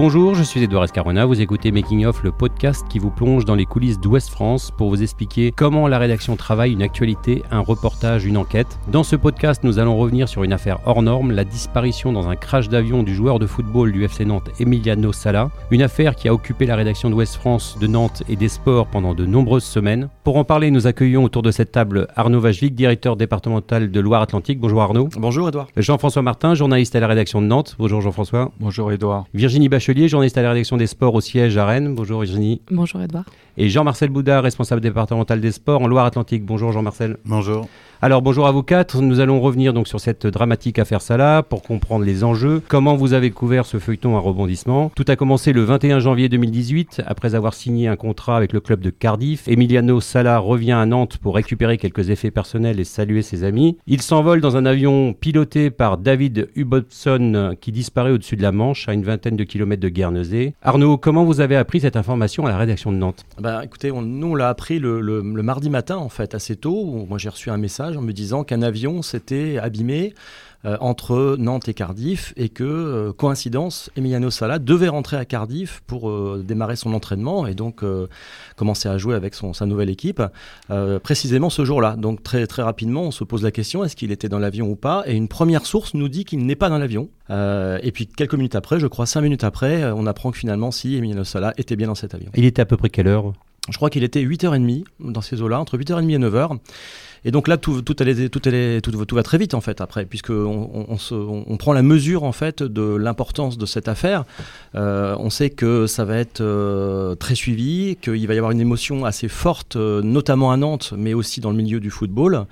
Bonjour, je suis Edouard Escarona, vous écoutez Making Off, le podcast qui vous plonge dans les coulisses d'Ouest France pour vous expliquer comment la rédaction travaille une actualité, un reportage, une enquête. Dans ce podcast, nous allons revenir sur une affaire hors norme, la disparition dans un crash d'avion du joueur de football du FC Nantes Emiliano Sala, une affaire qui a occupé la rédaction d'Ouest France, de Nantes et des sports pendant de nombreuses semaines. Pour en parler, nous accueillons autour de cette table Arnaud Vajlik, directeur départemental de Loire-Atlantique. Bonjour Arnaud. Bonjour Edouard. Jean-François Martin, journaliste à la rédaction de Nantes. Bonjour Jean-François. Bonjour Edouard. Virginie Bachelier, journaliste à la rédaction des sports au siège à Rennes. Bonjour Virginie. Bonjour Edouard. Et Jean-Marcel Boudard, responsable départemental des sports en Loire-Atlantique. Bonjour Jean-Marcel. Bonjour. Alors bonjour à vous quatre, nous allons revenir donc sur cette dramatique affaire Salah pour comprendre les enjeux, comment vous avez couvert ce feuilleton à rebondissement? Tout a commencé le 21 janvier 2018 après avoir signé un contrat avec le club de Cardiff. Emiliano Salah revient à Nantes pour récupérer quelques effets personnels et saluer ses amis. Il s'envole dans un avion piloté par David Hubotson qui disparaît au-dessus de la Manche à une vingtaine de kilomètres de Guernesey. Arnaud, comment vous avez appris cette information à la rédaction de Nantes? Bah, écoutez, nous on l'a appris le, mardi matin en fait assez tôt. Moi j'ai reçu un message en me disant qu'un avion s'était abîmé euh, entre Nantes et Cardiff et que, euh, coïncidence, Emiliano Sala devait rentrer à Cardiff pour euh, démarrer son entraînement et donc commencer à jouer avec son, sa nouvelle équipe, précisément ce jour-là. Donc très, très rapidement, on se pose la question, est-ce qu'il était dans l'avion ou pas? Et une première source nous dit qu'il n'est pas dans l'avion. et puis quelques minutes après, je crois cinq minutes après, on apprend que finalement, si Emiliano Sala était bien dans cet avion. Il était à peu près quelle heure? Je crois qu'il était 8h30 dans ces eaux-là, entre 8h30 et 9h. Et donc là, tout, tout, va très vite en fait après, puisque on, prend la mesure en fait de l'importance de cette affaire. Euh, on sait que ça va être euh, très suivi, qu'il va y avoir une émotion assez forte, euh, notamment à Nantes, mais aussi dans le milieu du football.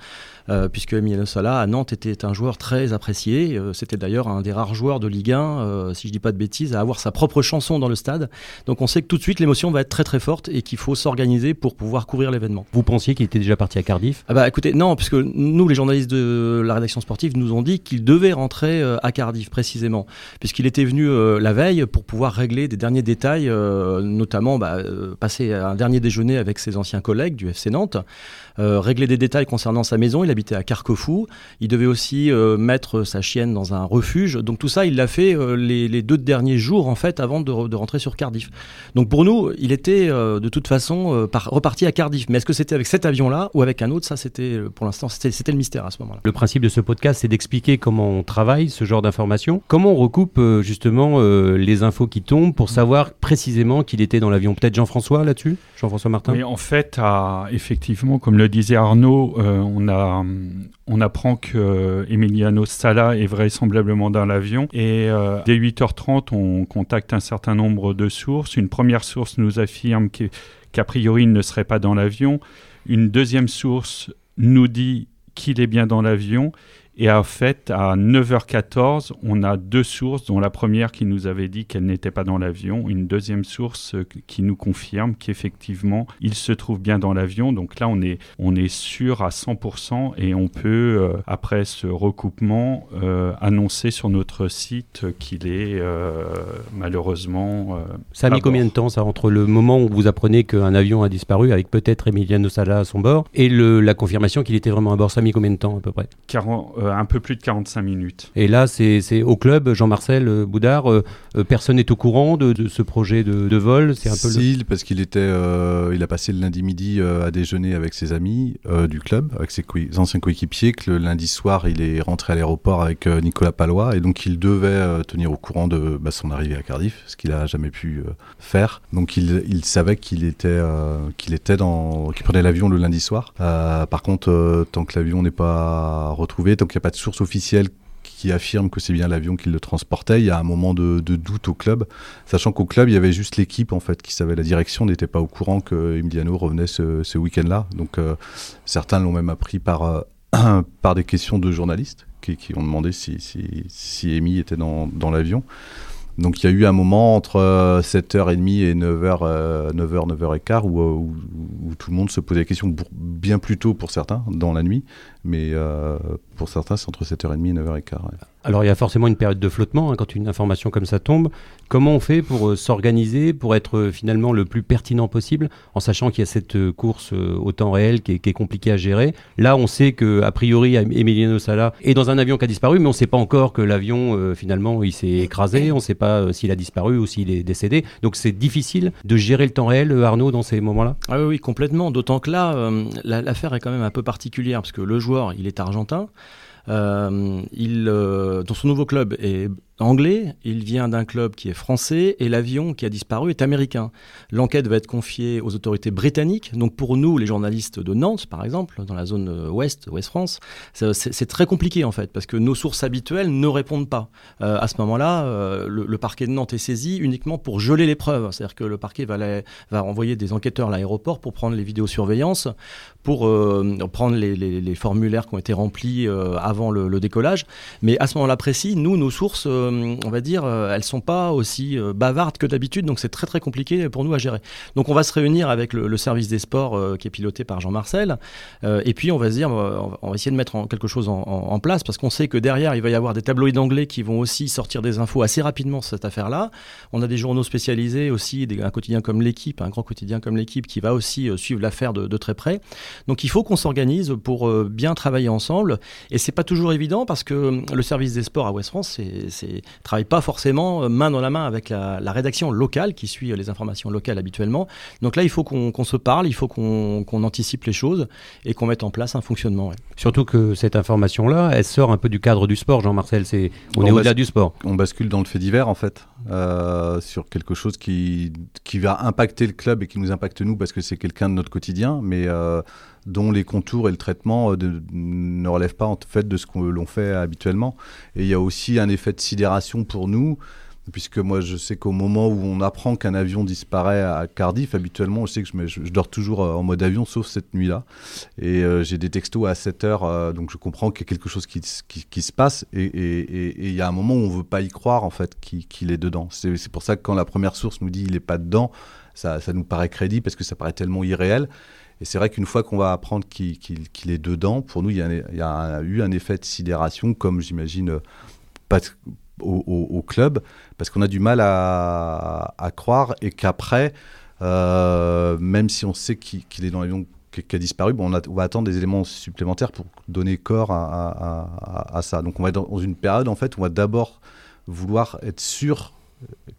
Euh, puisque Emiliano Sala à Nantes était un joueur très apprécié. Euh, c'était d'ailleurs un des rares joueurs de Ligue 1, euh, si je dis pas de bêtises, à avoir sa propre chanson dans le stade. Donc on sait que tout de suite l'émotion va être très très forte et qu'il faut s'organiser pour pouvoir couvrir l'événement. Vous pensiez qu'il était déjà parti à Cardiff? Ah bah écoutez, non, puisque nous les journalistes de la rédaction sportive nous ont dit qu'il devait rentrer à Cardiff précisément, puisqu'il était venu la veille pour pouvoir régler des derniers détails, notamment bah, passer un dernier déjeuner avec ses anciens collègues du FC Nantes. Euh, régler des détails concernant sa maison. Il habitait à Carquefou. Il devait aussi euh, mettre sa chienne dans un refuge. Donc tout ça, il l'a fait euh, les, deux derniers jours en fait avant de, rentrer sur Cardiff. Donc pour nous, il était de toute façon reparti à Cardiff. Mais est-ce que c'était avec cet avion-là ou avec un autre? Ça, c'était pour l'instant, c'était le mystère à ce moment-là. Le principe de ce podcast, c'est d'expliquer comment on travaille ce genre d'informations. Comment on recoupe justement les infos qui tombent pour savoir précisément qu'il était dans l'avion? Peut-être Jean-François là-dessus? Jean-François Martin? Oui, en fait, effectivement, comme le disait Arnaud, euh, on, a, on apprend que euh, Emiliano Sala est vraisemblablement dans l'avion. Et euh, dès 8h30, on contacte un certain nombre de sources. Une première source nous affirme qu'a priori, il ne serait pas dans l'avion. Une deuxième source nous dit qu'il est bien dans l'avion. Et en fait, à 9h14, on a deux sources, dont la première qui nous avait dit qu'elle n'était pas dans l'avion, une deuxième source euh, qui nous confirme qu'effectivement, il se trouve bien dans l'avion. Donc là, on est, on est sûr à 100% et on peut, euh, après ce recoupement, euh, annoncer sur notre site qu'il est malheureusement... ça a mis combien de temps, ça, entre le moment où vous apprenez qu'un avion a disparu, avec peut-être Emiliano Sala à son bord, et le, la confirmation qu'il était vraiment à bord? Ça a mis combien de temps, à peu près? 40, euh, un peu plus de 45 minutes. Et là, c'est au club, Jean-Marcel euh, Boudard, euh, personne n'est au courant de, ce projet de, vol C'est un peu si, parce qu'il était, il a passé le lundi midi à déjeuner avec ses amis du club, avec ses anciens coéquipiers, que le lundi soir, il est rentré à l'aéroport avec Nicolas Palois, et donc il devait tenir au courant de bah, son arrivée à Cardiff, ce qu'il n'a jamais pu faire. Donc il, il savait qu'il était, qu'il était dans, qu'il prenait l'avion le lundi soir. par contre, tant que l'avion n'est pas retrouvé, donc n'y a pas de source officielle qui affirme que c'est bien l'avion qui le transportait. Il y a un moment de, doute au club, sachant qu'au club, il y avait juste l'équipe en fait qui savait la direction, n'était pas au courant que Emiliano revenait ce, week-end-là. Donc euh, certains l'ont même appris par, euh, par des questions de journalistes qui, ont demandé si, si, si était dans, dans l'avion. Donc il y a eu un moment entre 7h30 euh, et 9h, 9h, 9h15 où, où, tout le monde se posait la question bien plus tôt pour certains dans la nuit. Mais pour certains, c'est entre 7h30 et 9h15. Alors il y a forcément une période de flottement hein, quand une information comme ça tombe. Comment on fait pour euh, s'organiser, pour être euh, finalement le plus pertinent possible, en sachant qu'il y a cette euh, course au temps réel qui est, qui est, compliquée à gérer? Là, on sait que a priori Emiliano Sala est dans un avion qui a disparu, mais on ne sait pas encore que l'avion finalement il s'est écrasé. On ne sait pas s'il a disparu ou s'il est décédé. Donc c'est difficile de gérer le temps réel, Arnaud, dans ces moments-là? Ah oui, complètement. D'autant que là, l'affaire est quand même un peu particulière parce que le joueur, il est argentin. Euh, il, euh, dans son nouveau club est anglais, il vient d'un club qui est français et l'avion qui a disparu est américain. L'enquête va être confiée aux autorités britanniques. Donc pour nous, les journalistes de Nantes, par exemple, dans la zone euh, ouest, ouest France, c'est très compliqué en fait parce que nos sources habituelles ne répondent pas. Euh, à ce moment-là, euh, le, parquet de Nantes est saisi uniquement pour geler les preuves. C'est-à-dire que le parquet va, va envoyer des enquêteurs à l'aéroport pour prendre les vidéosurveillances, pour prendre les, formulaires qui ont été remplis avant le, décollage. Mais à ce moment-là précis, nous, nos sources on va dire, euh, elles sont pas aussi euh, bavardes que d'habitude, donc c'est très très compliqué pour nous à gérer. Donc on va se réunir avec le, service des sports qui est piloté par Jean-Marcel, et puis on va se dire, on va essayer de mettre quelque chose en, place, parce qu'on sait que derrière, il va y avoir des tabloïds anglais qui vont aussi sortir des infos assez rapidement sur cette affaire-là. On a des journaux spécialisés aussi, un quotidien comme l'équipe, un grand quotidien comme l'équipe, qui va aussi suivre l'affaire de, de, très près. Donc il faut qu'on s'organise pour bien travailler ensemble, et c'est pas toujours évident parce que le service des sports à West France, c'est travaille pas forcément euh, main dans la main avec la, rédaction locale qui suit euh, les informations locales habituellement. Donc là, il faut qu'on se parle, il faut qu'on anticipe les choses et qu'on mette en place un fonctionnement. Surtout que cette information-là, elle sort un peu du cadre du sport, Jean-Marcel. C'est on, est au-delà du sport. On bascule dans le fait divers en fait, euh, sur quelque chose qui qui va impacter le club et qui nous impacte nous parce que c'est quelqu'un de notre quotidien, mais dont les contours et le traitement euh, ne relèvent pas en fait de ce que l'on fait habituellement. Et il y a aussi un effet de sidération pour nous, puisque moi je sais qu'au moment où on apprend qu'un avion disparaît à Cardiff, habituellement je sais que je, je, dors toujours euh, en mode avion, sauf cette nuit-là. Et euh, j'ai des textos à 7 heures, donc je comprends qu'il y a quelque chose qui, qui, se passe. Et il y a un moment où on ne veut pas y croire en fait qu'il est dedans. C'est pour ça que quand la première source nous dit il n'est pas dedans, ça, ça nous paraît crédible parce que ça paraît tellement irréel. Et c'est vrai qu'une fois qu'on va apprendre qu'il est dedans, pour nous, il y, a, eu un effet de sidération, comme j'imagine au, club, parce qu'on a du mal à, croire et qu'après, euh, même si on sait qu'il est dans l'avion qui a disparu, bon, on, va attendre des éléments supplémentaires pour donner corps à, ça. Donc on va être dans une période en fait où on va d'abord vouloir être sûr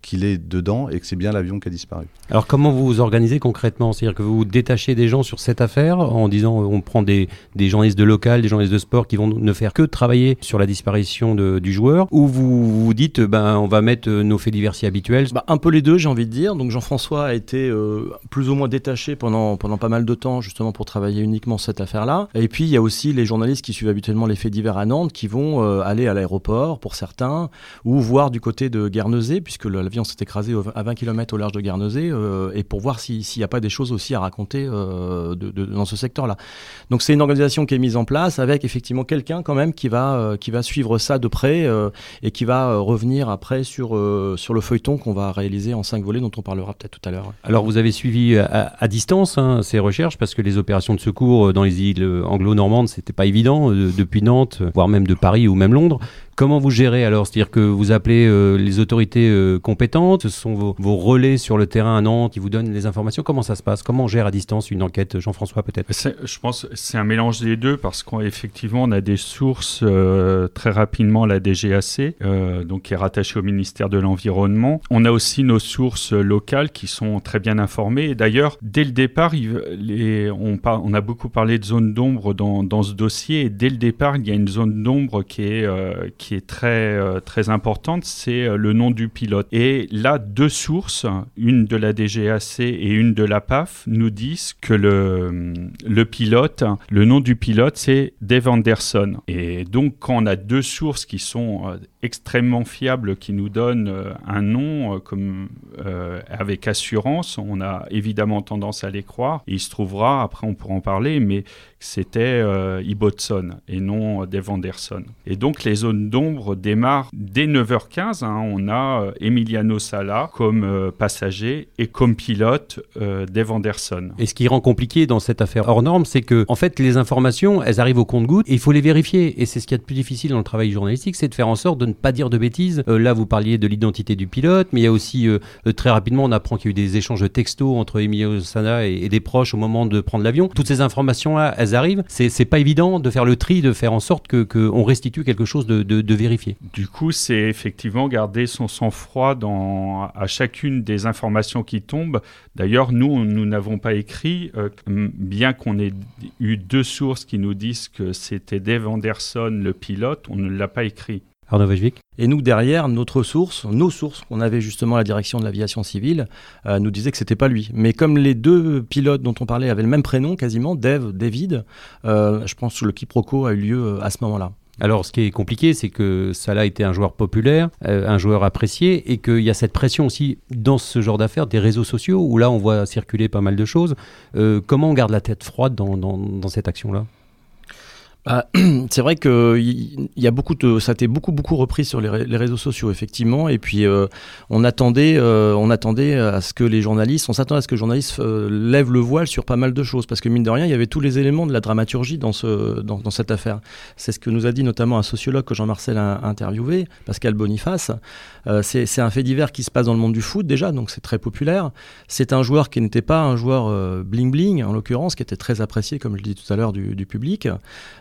qu'il est dedans et que c'est bien l'avion qui a disparu. Alors comment vous vous organisez concrètement? C'est-à-dire que vous détachez des gens sur cette affaire en disant on prend des, des journalistes de local, des journalistes de sport qui vont ne faire que travailler sur la disparition de, du joueur? Ou vous vous dites ben on va mettre nos faits divers habituels? Bah, Un peu les deux j'ai envie de dire. Donc Jean-François a été euh, plus ou moins détaché pendant, pendant pas mal de temps justement pour travailler uniquement cette affaire-là. Et puis il y a aussi les journalistes qui suivent habituellement les faits divers à Nantes qui vont euh, aller à l'aéroport pour certains ou voir du côté de Guernesey puisque l'avion s'est écrasé à 20 km au large de Guernesey, euh, et pour voir s'il n'y a pas des choses aussi à raconter euh, dans ce secteur-là. Donc c'est une organisation qui est mise en place avec effectivement quelqu'un quand même qui va, euh, qui va suivre ça de près et qui va revenir après sur, sur le feuilleton qu'on va réaliser en cinq volets dont on parlera peut-être tout à l'heure. Alors vous avez suivi à, distance hein, ces recherches parce que les opérations de secours dans les îles anglo-normandes, c'était pas évident depuis Nantes, voire même de Paris ou même Londres. Comment vous gérez alors? C'est-à-dire que vous appelez euh, les autorités euh, compétentes, ce sont vos, relais sur le terrain à Nantes qui vous donnent les informations. Comment ça se passe? Comment on gère à distance une enquête, Jean-François peut-être? Je pense que c'est un mélange des deux parce qu'effectivement on a des sources euh, très rapidement la DGAC, donc qui est rattachée au ministère de l'Environnement. On a aussi nos sources locales qui sont très bien informées. D'ailleurs, dès le départ, on, a beaucoup parlé de zone d'ombre dans, ce dossier. Dès le départ, il y a une zone d'ombre qui est, qui est très, euh, très importante, c'est euh, le nom du pilote. Et là, deux sources, une de la DGAC et une de la PAF, nous disent que le, le pilote, le nom du pilote, c'est Dave Anderson. Et donc, quand on a deux sources qui sont euh, extrêmement fiables, qui nous donnent un nom comme, avec assurance, on a évidemment tendance à les croire. Il se trouvera, après on pourra en parler, mais c'était euh, Ibbotson et non Dave Anderson. Et donc les zones d'ombre démarrent dès 9h15. Hein. on a euh, Emiliano Sala comme euh, passager et comme pilote Dave Anderson. Et ce qui rend compliqué dans cette affaire hors norme, c'est que en fait les informations, elles arrivent au compte-goutte et il faut les vérifier. Et c'est ce qui est le plus difficile dans le travail journalistique, c'est de faire en sorte de ne pas dire de bêtises. là, vous parliez de l'identité du pilote, mais il y a aussi très rapidement, on apprend qu'il y a eu des échanges textos entre Emiliano Sala et, des proches au moment de prendre l'avion. Toutes ces informations-là, elles arrivent. C'est pas évident de faire le tri, de faire en sorte que qu'on restitue quelque chose de, de, vérifié. Du coup, c'est effectivement garder son sang-froid dans à chacune des informations qui tombent. D'ailleurs, nous, nous n'avons pas écrit, euh, bien qu'on ait eu deux sources qui nous disent que c'était Dave Anderson, le pilote, on ne l'a pas écrit. Arnaud Et nous, derrière, notre source, nos sources, qu'on avait justement la direction de l'aviation civile, euh, nous disaient que c'était pas lui. Mais comme les deux pilotes dont on parlait avaient le même prénom quasiment, Dave, David, euh, je pense que le quiproquo a eu lieu euh, à ce moment-là. Alors, ce qui est compliqué, c'est que Salah était un joueur populaire, un joueur apprécié, et qu'il y a cette pression aussi dans ce genre d'affaires des réseaux sociaux, où là, on voit circuler pas mal de choses. comment on garde la tête froide dans cette action-là? Bah, c'est vrai que il y, a beaucoup ça a été beaucoup beaucoup repris sur les, réseaux sociaux effectivement, et puis euh, on attendait, euh, on attendait à ce que les journalistes, on s'attendait à ce que les journalistes euh, lèvent le voile sur pas mal de choses, parce que mine de rien, il y avait tous les éléments de la dramaturgie dans ce, dans, cette affaire. C'est ce que nous a dit notamment un sociologue que Jean-Marcel a interviewé, Pascal Boniface. c'est un fait divers qui se passe dans le monde du foot déjà, donc c'est très populaire. C'est un joueur qui n'était pas un joueur bling bling en l'occurrence, qui était très apprécié, comme je l'ai dit tout à l'heure, du public.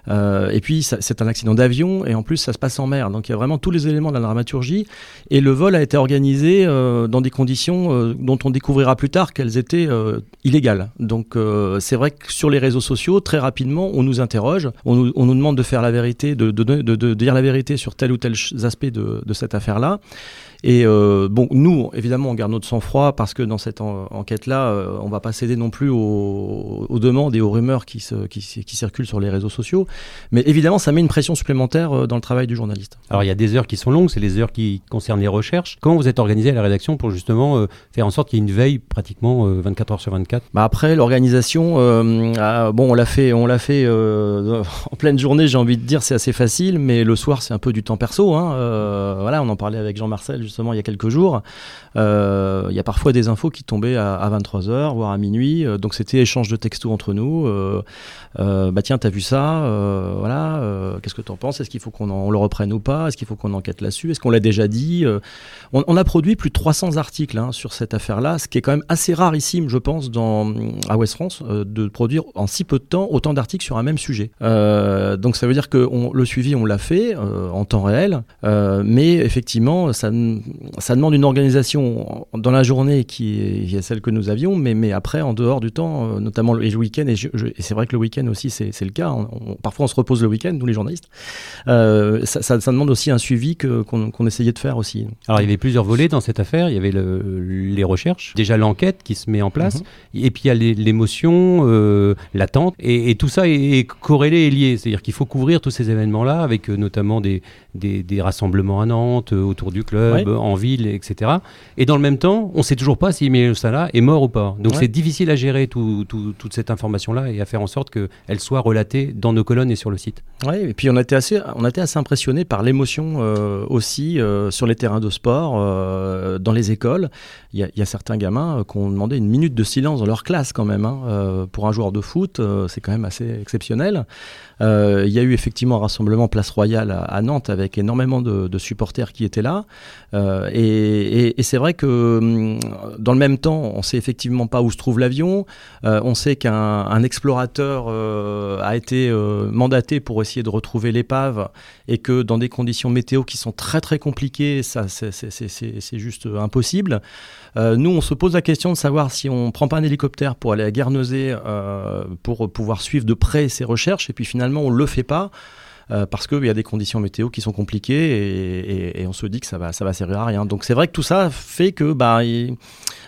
Euh, et puis c'est un accident d'avion et en plus ça se passe en mer. Donc il y a vraiment tous les éléments de la dramaturgie. Et le vol a été organisé euh, dans des conditions euh, dont on découvrira plus tard qu'elles étaient illégales. Donc c'est vrai que sur les réseaux sociaux, très rapidement, on nous interroge, on nous, on nous demande de faire la vérité, de, de, de, de, dire la vérité sur tel ou tel aspect de, cette affaire-là. Et euh, bon, nous, évidemment, on garde notre sang-froid parce que dans cette enquête-là, euh, on va pas céder non plus aux, demandes et aux rumeurs qui, se, qui, qui, circulent sur les réseaux sociaux. Mais évidemment, ça met une pression supplémentaire euh, dans le travail du journaliste. Alors, il y a des heures qui sont longues, c'est les heures qui concernent les recherches. Comment vous êtes organisé à la rédaction pour justement faire en sorte qu'il y ait une veille pratiquement 24 heures sur 24 bah Après, l'organisation, ah, bon, on l'a fait, on l'a fait en pleine journée, j'ai envie de dire, c'est assez facile, mais le soir, c'est un peu du temps perso. Hein. voilà, on en parlait avec Jean-Marcel justement il y a quelques jours. Euh, il y a parfois des infos qui tombaient à, 23h, voire à minuit. Euh, donc c'était échange de textos entre nous. Euh, bah tiens, t'as vu ça? Voilà. Qu'est-ce que t'en penses? Est-ce qu'il faut qu'on le reprenne ou pas? Est-ce qu'il faut qu'on enquête là-dessus? Est-ce qu'on l'a déjà dit? On, a produit plus de 300 articles hein, sur cette affaire-là, ce qui est quand même assez rarissime, je pense, dans, à West France, de produire en si peu de temps autant d'articles sur un même sujet. donc ça veut dire que le suivi, on l'a fait en temps réel, mais effectivement, ça, ça demande une organisation dans la journée qui est, celle que nous avions, mais, mais après, en dehors du temps, euh, notamment le, week-end, et, c'est vrai que le week-end aussi, c'est le cas. parfois, on se repose le week-end, nous les journalistes. Euh, ça, demande aussi un suivi qu'on essayait de faire aussi. Alors, il y avait plusieurs volets dans cette affaire. Il y avait les recherches, déjà l'enquête qui se met en place, mhm. et puis il y a l'émotion, euh, l'attente, et, tout ça est, corrélé et lié. C'est-à-dire qu'il faut couvrir tous ces événements-là, avec notamment des, des, rassemblements à Nantes, autour du club, en ville, etc. Et dans le même temps, on ne sait toujours pas si Emilio Sala est mort ou pas. Donc c'est difficile à gérer toute cette information-là et à faire en sorte qu'elle soit relatée dans nos colonnes et sur le site. Oui, et puis on a été assez, on a été assez impressionné par l'émotion euh, aussi euh, sur les terrains de sport, euh, dans les écoles. Il y, a certains gamins qui ont demandé une minute de silence dans leur classe quand même. Hein, pour un joueur de foot, c'est quand même assez exceptionnel. Il y a eu effectivement un rassemblement Place Royale à, Nantes avec énormément de, supporters qui étaient là. Euh, et, c'est vrai que hum, dans le même temps, on sait effectivement pas où se trouve l'avion. Euh, on sait qu'un explorateur euh, a été mandaté pour essayer de retrouver l'épave et que dans des conditions météo qui sont très très compliquées, c'est juste impossible. Nous, on se pose la question de savoir si on prend pas un hélicoptère pour aller à Guernesey pour pouvoir suivre de près ces recherches et puis finalement on le fait pas. Euh, parce qu'il y a des conditions météo qui sont compliquées et, on se dit que ça va, ça va servir à rien. Donc c'est vrai que tout ça fait que bah,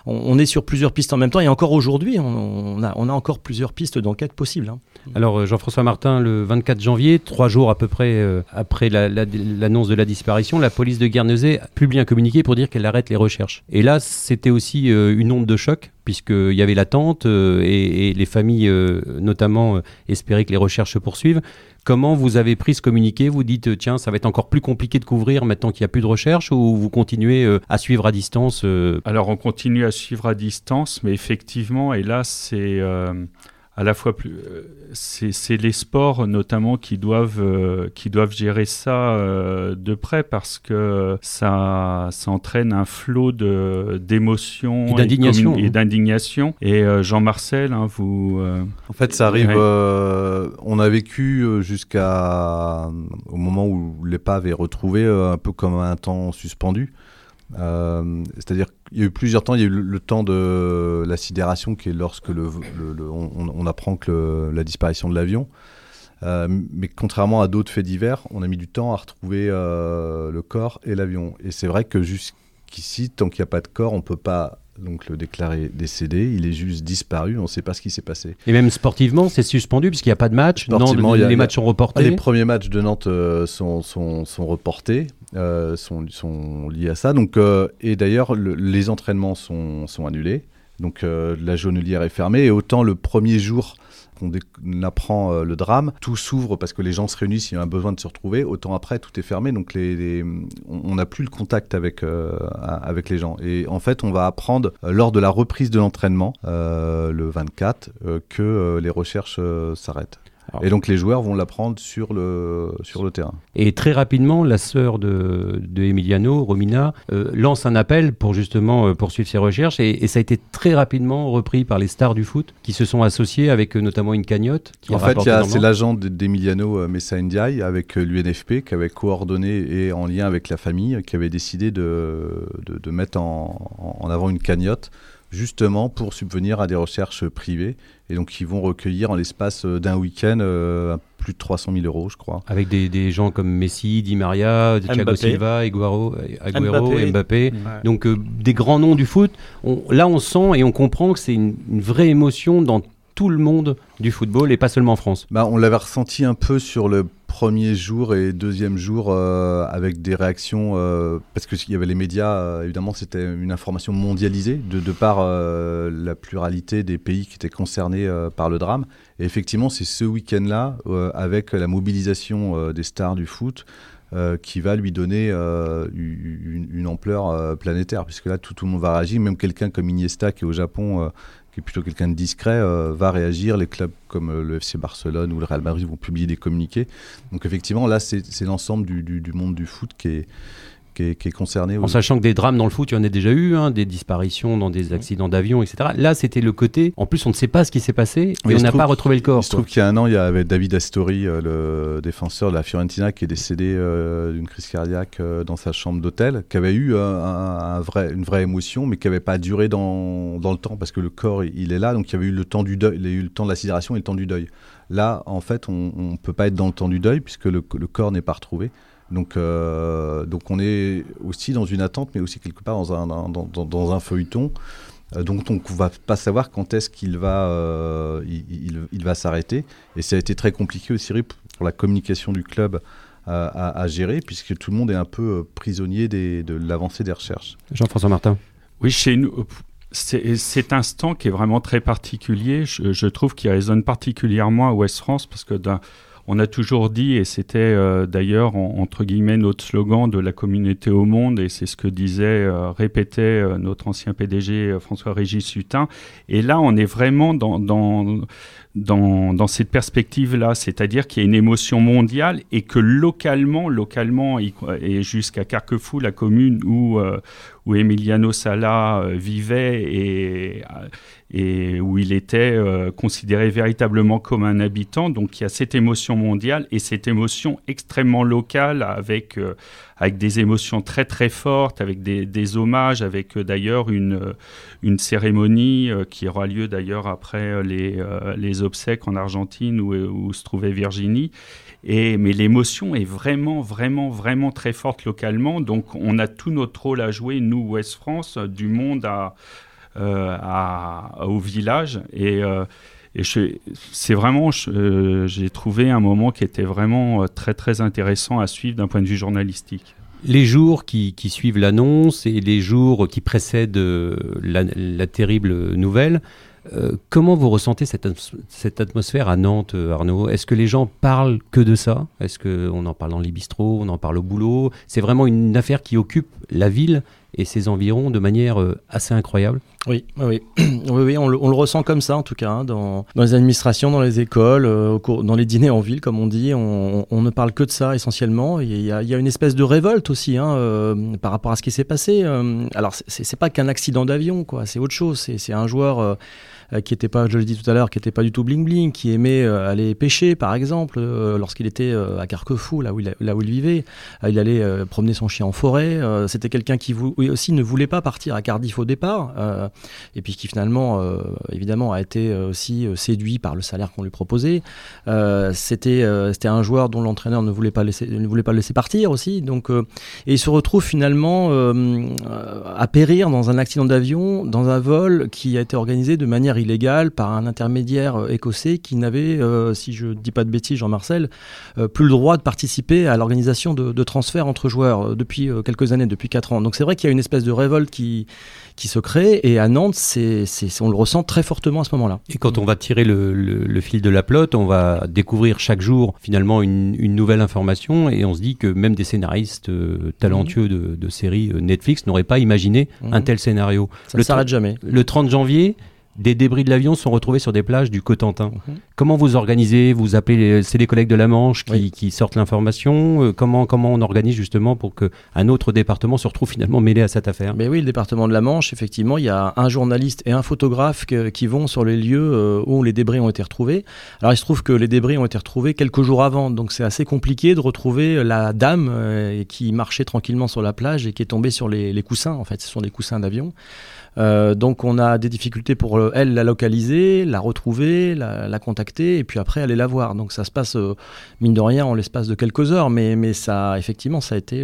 on, est sur plusieurs pistes en même temps et encore aujourd'hui, on, a, on a encore plusieurs pistes d'enquête possibles. Hein. Alors euh, Jean-François Martin, le 24 janvier, trois jours à peu près euh, après l'annonce de la disparition, la police de Guernesey publie un communiqué pour dire qu'elle arrête les recherches. Et là, c'était aussi une onde de choc puisqu'il y avait l'attente et, et, les familles, notamment, espéraient que les recherches se poursuivent. Comment vous avez pris ce communiqué? Vous dites, tiens, ça va être encore plus compliqué de couvrir maintenant qu'il n'y a plus de recherche ou vous continuez à suivre à distance Alors, on continue à suivre à distance, mais effectivement, et là, c'est à la fois plus. Euh, c'est les sports notamment qui doivent, euh, qui doivent gérer ça euh, de près parce que ça, ça entraîne un flot d'émotions et d'indignation. Et, Jean-Marcel, hein, vous. En fait, ça arrive. on a vécu jusqu'à. au moment où l'épave est retrouvée, un peu comme un temps suspendu. Euh, c'est-à-dire qu'il y a eu plusieurs temps. Il y a eu le, temps de la sidération, qui est lorsque on, apprend que la disparition de l'avion. Euh, mais contrairement à d'autres faits divers, on a mis du temps à retrouver euh, le corps et l'avion. Et c'est vrai que jusqu'ici, tant qu'il n'y a pas de corps, on ne peut pas donc le déclarer décédé. Il est juste disparu. On ne sait pas ce qui s'est passé. Et même sportivement, c'est suspendu puisqu'il n'y a pas de match. Non, les matchs sont reportés. Les premiers matchs de Nantes sont, sont, sont, reportés. Euh, sont, sont, liés à ça. Donc, euh, et d'ailleurs, les entraînements sont, sont annulés. Donc euh, la jaunelière est fermée. Et autant le premier jour qu'on apprend le drame, tout s'ouvre parce que les gens se réunissent, il y a un besoin de se retrouver. Autant après, tout est fermé. Donc on n'a plus le contact avec, avec les gens. Et en fait, on va apprendre lors de la reprise de l'entraînement, le 24, que les recherches s'arrêtent et donc les joueurs vont l'apprendre sur le, sur le terrain. Et très rapidement, la sœur de, de Emiliano, Romina, euh, lance un appel pour justement euh, poursuivre ses recherches et, ça a été très rapidement repris par les stars du foot qui se sont associés avec euh, notamment une cagnotte. Qui en fait, c'est l'agent d'Emiliano Messa Ndiaye avec l'UNFP qui avait coordonné et en lien avec la famille qui avait décidé de, de, de mettre en, en avant une cagnotte justement pour subvenir à des recherches privées. Et donc, ils vont recueillir en l'espace euh, d'un week-end euh, plus de 300 000 euros, je crois. Avec des, des gens comme Messi, Di Maria, Thiago Silva, Aguero, Aguero Mbappé. Donc, euh, des grands noms du foot. là, on sent et on comprend que c'est une, une vraie émotion dans tout le monde du football et pas seulement en France bah, On l'avait ressenti un peu sur le premier jour et deuxième jour euh, avec des réactions, euh, parce qu'il y avait les médias, euh, évidemment c'était une information mondialisée de, de par la pluralité des pays qui étaient concernés par le drame. Et effectivement c'est ce week-end-là, avec la mobilisation des stars du foot, qui va lui donner une, ampleur planétaire, puisque là tout, tout, le monde va réagir, même quelqu'un comme Iniesta qui est au Japon plutôt quelqu'un de discret, euh, va réagir. Les clubs comme euh, le FC Barcelone ou le Real Madrid vont publier des communiqués. Donc effectivement, là, c'est l'ensemble du, du, monde du foot qui est, qui est, concerné. En sachant que des drames dans le foot, il y en a déjà eu, hein, des disparitions dans des accidents d'avion, etc. Là, c'était le côté. En plus, on ne sait pas ce qui s'est passé et on n'a pas retrouvé le corps. Il se trouve qu'il y a un an, il y avait David Astori, euh, le défenseur de la Fiorentina, qui est décédé euh, d'une crise cardiaque euh, dans sa chambre d'hôtel, qui avait eu un, vrai, une vraie émotion, mais qui n'avait pas duré dans, dans, le temps parce que le corps, il est là, donc il y avait eu le temps du deuil, il y a eu le temps de la sidération et le temps du deuil. Là, en fait, on ne peut pas être dans le temps du deuil puisque le, le corps n'est pas retrouvé. Donc, euh, donc on est aussi dans une attente, mais aussi quelque part dans un, dans, dans, un feuilleton euh, dont on ne va pas savoir quand est-ce qu'il va, euh, il, il, va s'arrêter. Et ça a été très compliqué aussi pour la communication du club à, à, gérer, puisque tout le monde est un peu prisonnier des, de l'avancée des recherches. Jean-François Martin. Oui, chez nous, c'est un instant qui est vraiment très particulier. Je, je trouve qu'il résonne particulièrement à Ouest France, parce que d'un on a toujours dit, et c'était euh, d'ailleurs entre guillemets notre slogan de la communauté au monde, et c'est ce que disait, euh, répétait euh, notre ancien PDG François-Régis Hutin. Et là, on est vraiment dans, dans, dans, cette perspective-là, c'est-à-dire qu'il y a une émotion mondiale et que localement, localement, et jusqu'à Carquefou, la commune où, où Emiliano Sala vivait et et où il était euh, considéré véritablement comme un habitant. Donc il y a cette émotion mondiale et cette émotion extrêmement locale avec, euh, avec des émotions très très fortes, avec des, hommages, avec euh, d'ailleurs une, une cérémonie qui aura lieu d'ailleurs après les, les obsèques en Argentine où, où se trouvait Virginie. Et, mais l'émotion est vraiment, vraiment, vraiment très forte localement. Donc on a tout notre rôle à jouer, nous, Ouest France, du monde euh, au village. Et, euh, c'est vraiment, euh, j'ai trouvé un moment qui était vraiment très très intéressant à suivre d'un point de vue journalistique. Les jours qui, suivent l'annonce et les jours qui précèdent la, terrible nouvelle, comment vous ressentez cette, cette, atmosphère à Nantes, Arnaud? Est-ce que les gens parlent que de ça? Est-ce qu'on en parle dans les bistrots, on en parle au boulot? C'est vraiment une affaire qui occupe la ville et ses environs de manière euh, assez incroyable. Oui, oui, oui, on, le, ressent comme ça en tout cas, hein, dans, dans, les administrations, dans les écoles, euh, dans les dîners en ville, comme on dit, on, ne parle que de ça essentiellement. Il y a, une espèce de révolte aussi hein, euh, par rapport à ce qui s'est passé. alors, c'est pas qu'un accident d'avion, quoi, c'est autre chose. C'est un joueur qui était pas, je le dis tout à l'heure, qui n'était pas du tout bling bling, qui aimait euh, aller pêcher par exemple, euh, lorsqu'il était à Carquefou, là où il, là où il vivait, il allait promener son chien en forêt. C'était quelqu'un qui aussi ne voulait pas partir à Cardiff au départ, et puis qui finalement, évidemment, a été aussi séduit par le salaire qu'on lui proposait. C'était un joueur dont l'entraîneur ne voulait pas laisser ne voulait pas laisser partir aussi, donc et il se retrouve finalement à périr dans un accident d'avion, dans un vol qui a été organisé de manière illégale par un intermédiaire euh, écossais qui n'avait, euh, si je ne dis pas de bêtises, Jean-Marcel, euh, plus le droit de participer à l'organisation de, de, transferts entre joueurs depuis quelques années, depuis 4 ans. Donc c'est vrai qu'il y a une espèce de révolte qui, qui se crée et à Nantes, c'est, on le ressent très fortement à ce moment-là. Et quand on va tirer le, le, fil de la plotte, on va découvrir chaque jour finalement une, une, nouvelle information et on se dit que même des scénaristes talentueux de, de, séries Netflix n'auraient pas imaginé mhm. un tel scénario. Ça ne s'arrête jamais. Le 30 janvier, des débris de l'avion sont retrouvés sur des plages du Cotentin. Mhm. Comment vous organisez Vous appelez, c'est les collègues de la Manche qui, sortent l'information. Euh, comment, comment on organise justement pour qu'un autre département se retrouve finalement mêlé à cette affaire? Mais oui, le département de la Manche, effectivement, il y a un journaliste et un photographe qui vont sur les lieux euh, où les débris ont été retrouvés. Alors il se trouve que les débris ont été retrouvés quelques jours avant, donc c'est assez compliqué de retrouver la dame euh, qui marchait tranquillement sur la plage et qui est tombée sur les, les coussins. En fait, ce sont des coussins d'avion. Euh, donc on a des difficultés pour euh, elle la localiser, la retrouver, la, contacter et puis après aller la voir. Donc ça se passe euh, mine de rien en l'espace de quelques heures, mais, mais ça effectivement ça a été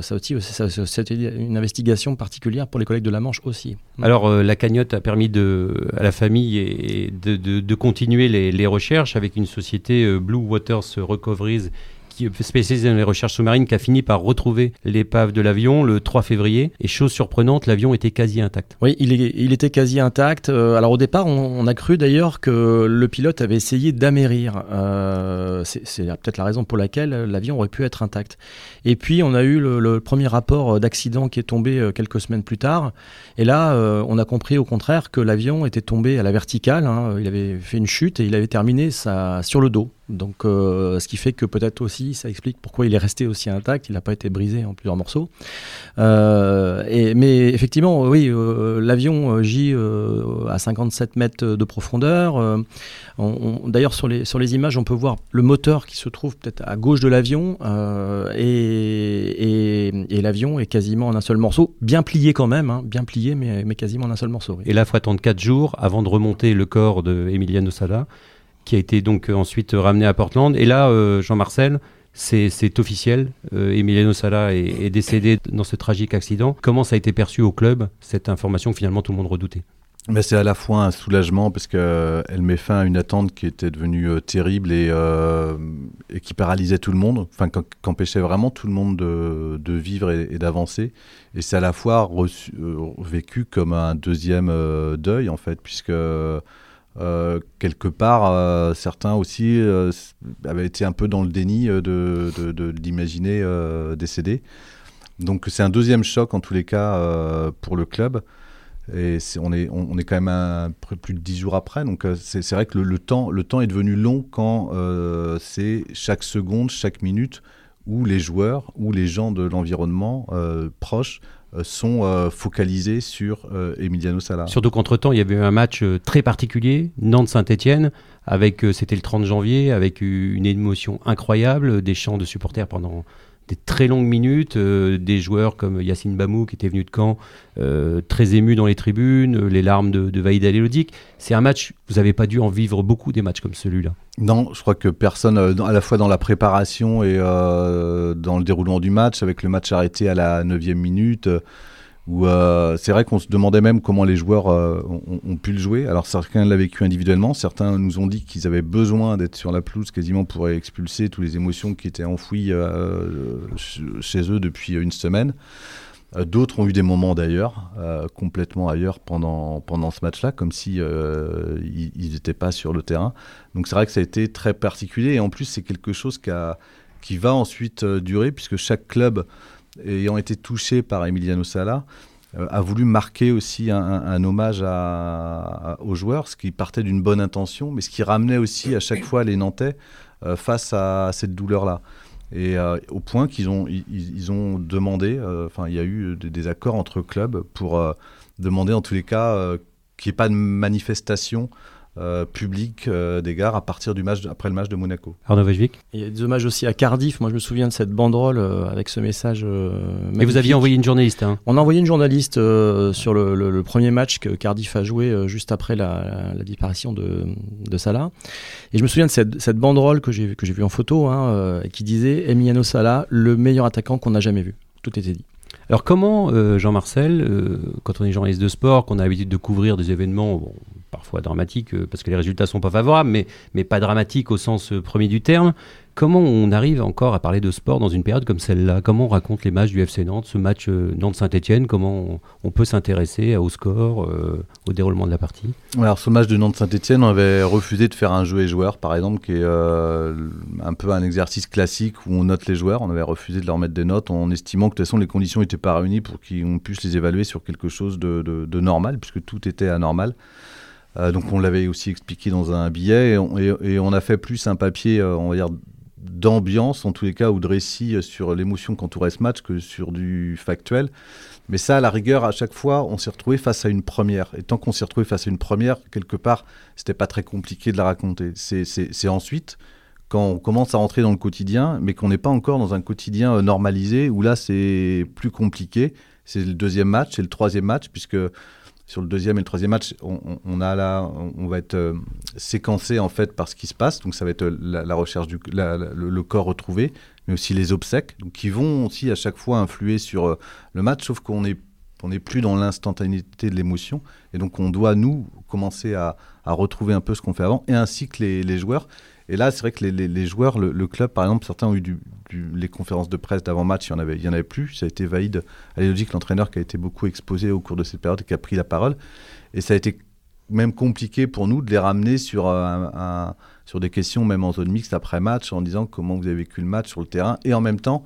ça aussi ça, une investigation particulière pour les collègues de la Manche aussi. Alors la cagnotte a permis de, à la famille et de, de, continuer les, recherches avec une société Blue Waters Recoveries spécialisé dans les recherches sous-marines, qui a fini par retrouver l'épave de l'avion le 3 février. Et chose surprenante, l'avion était quasi intact. Oui, il, était quasi intact. Euh, alors au départ, on, a cru d'ailleurs que le pilote avait essayé d'amérir. Euh, c'est peut-être la raison pour laquelle l'avion aurait pu être intact. Et puis on a eu le, premier rapport d'accident qui est tombé euh, quelques semaines plus tard. Et là, on a compris au contraire que l'avion était tombé à la verticale. Hein. Il avait fait une chute et il avait terminé ça sur le dos. Donc, euh, ce qui fait que peut-être aussi, ça explique pourquoi il est resté aussi intact. Il n'a pas été brisé en plusieurs morceaux. Euh, mais effectivement, oui, euh, l'avion gît à 57 mètres de profondeur. D'ailleurs, sur les, images, on peut voir le moteur qui se trouve peut-être à gauche de l'avion. et, l'avion est quasiment en un seul morceau, bien plié quand même, hein, bien plié, mais, mais quasiment en un seul morceau. Et là, il faut attendre 4 jours avant de remonter le corps de Emiliano Sala qui a été donc euh, ensuite ramené à Portland. Et là, euh, Jean-Marcel, c'est officiel. Euh, Emiliano Sala est, décédé dans ce tragique accident. Comment ça a été perçu au club, cette information que finalement tout le monde redoutait? C'est à la fois un soulagement parce qu'elle met fin à une attente qui était devenue terrible et, qui paralysait tout le monde, enfin qui empêchait vraiment tout le monde de, vivre et, d'avancer. Et c'est à la fois vécu comme un deuxième deuil en fait, puisque euh, quelque part, euh, certains aussi euh, avaient été un peu dans le déni de, d'imaginer décéder. Donc c'est un deuxième choc en tous les cas pour le club. Et on, est, on, est quand même plus de dix jours après. Donc c'est, vrai que le, temps, le temps est devenu long quand c'est chaque seconde, chaque minute où les joueurs, ou les gens de l'environnement proches euh, sont euh, focalisés sur euh, Emiliano Sala. Surtout qu'entre-temps, il y avait un match très particulier, Nantes-Saint-Etienne, avec c'était le 30 janvier, avec une émotion incroyable, des chants de supporters pendant des très longues minutes, euh, des joueurs comme Yacine Bamou qui était venu de Caen, euh, très ému dans les tribunes, euh, les larmes de, de Vaïd C'est un match, vous n'avez pas dû en vivre beaucoup des matchs comme celui-là. Non, je crois que personne, à la fois dans la préparation et dans le déroulement du match, avec le match arrêté à la 9 minute, où c'est vrai qu'on se demandait même comment les joueurs ont, pu le jouer. Alors certains l'ont vécu individuellement, certains nous ont dit qu'ils avaient besoin d'être sur la pelouse quasiment pour expulser toutes les émotions qui étaient enfouies chez eux depuis une semaine. Euh, d'autres ont eu des moments d'ailleurs, euh, complètement ailleurs pendant, pendant ce match-là, comme si euh, ils n'étaient pas sur le terrain. Donc c'est vrai que ça a été très particulier et en plus c'est quelque chose qui va ensuite durer puisque chaque club ayant été touché par Emiliano Sala a voulu marquer aussi un, hommage aux joueurs, ce qui partait d'une bonne intention, mais ce qui ramenait aussi à chaque fois les Nantais face à cette douleur-là. Et euh, au point qu'ils ont, ils, ont demandé, euh, enfin, il y a eu des, accords entre clubs pour euh, demander en tous les cas qu'il n'y ait pas de manifestation euh, public euh, des gares à partir du match, après le match de Monaco. Arnaud Vajvik Il y a des hommages aussi à Cardiff. Moi, je me souviens de cette banderole euh, avec ce message. Mais vous aviez envoyé une journaliste hein. On a envoyé une journaliste sur le, premier match que Cardiff a joué juste après la, disparition de, de, Salah. Et je me souviens de cette, cette banderole que j'ai vue en photo hein, qui disait Emiliano Salah, le meilleur attaquant qu'on a jamais vu. Tout était dit. Alors comment, Jean-Marcel, quand on est journaliste de sport, qu'on a l'habitude de couvrir des événements, parfois dramatique euh, parce que les résultats sont pas favorables, mais, mais pas dramatique au sens euh, premier du terme. Comment on arrive encore à parler de sport dans une période comme celle-là? Comment on raconte les matchs du FC Nantes, ce match euh, Nantes-Saint-Etienne Comment on, peut s'intéresser au score, au déroulement de la partie? Alors, ce match de Nantes-Saint-Etienne, on avait refusé de faire un jeu et joueur, par exemple, qui est un peu un exercice classique où on note les joueurs. On avait refusé de leur mettre des notes en estimant que de toute façon les conditions n'étaient pas réunies pour qu'on puisse les évaluer sur quelque chose de, de normal, puisque tout était anormal. Euh, donc on l'avait aussi expliqué dans un billet et on, a fait plus un papier, euh, d'ambiance en tous les cas ou de récit euh, sur l'émotion qu'entourait ce match que sur du factuel. Mais ça, à la rigueur, à chaque fois, on s'est retrouvé face à une première. Et tant qu'on s'est retrouvé face à une première, quelque part, c'était pas très compliqué de la raconter. C'est ensuite, quand on commence à rentrer dans le quotidien, mais qu'on n'est pas encore dans un quotidien normalisé, où là, c'est plus compliqué. C'est le deuxième match, c'est le troisième match, puisque sur le deuxième et le troisième match, on, va être euh, séquencé en fait par ce qui se passe. Donc ça va être euh, la, recherche du le, corps retrouvé, mais aussi les obsèques, donc qui vont aussi à chaque fois influer sur euh, le match, sauf qu'on est on n'est plus dans l'instantanéité de l'émotion, et donc on doit nous commencer à, retrouver un peu ce qu'on fait avant, et ainsi que les, les joueurs. Et là, c'est vrai que les, joueurs, le, club, par exemple, certains ont eu les conférences de presse d'avant-match, il n'y en, avait, en avait plus. Ça a été Vaïd logique l'entraîneur qui a été beaucoup exposé au cours de cette période et qui a pris la parole. Et ça a été même compliqué pour nous de les ramener sur, un, sur des questions, même en zone mixte après match, en disant comment vous avez vécu le match sur le terrain. Et en même temps,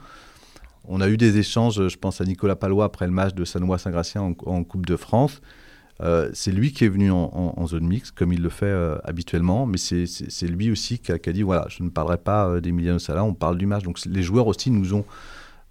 on a eu des échanges, je pense à Nicolas Palois après le match de Sanois-Saint-Gratien en, Coupe de France. Euh, c'est lui qui est venu en, zone mixte, comme il le fait euh, habituellement, mais c'est lui aussi qui a, dit voilà, je ne parlerai pas euh, d'Emiliano Sala, on parle du match. Donc les joueurs aussi nous ont.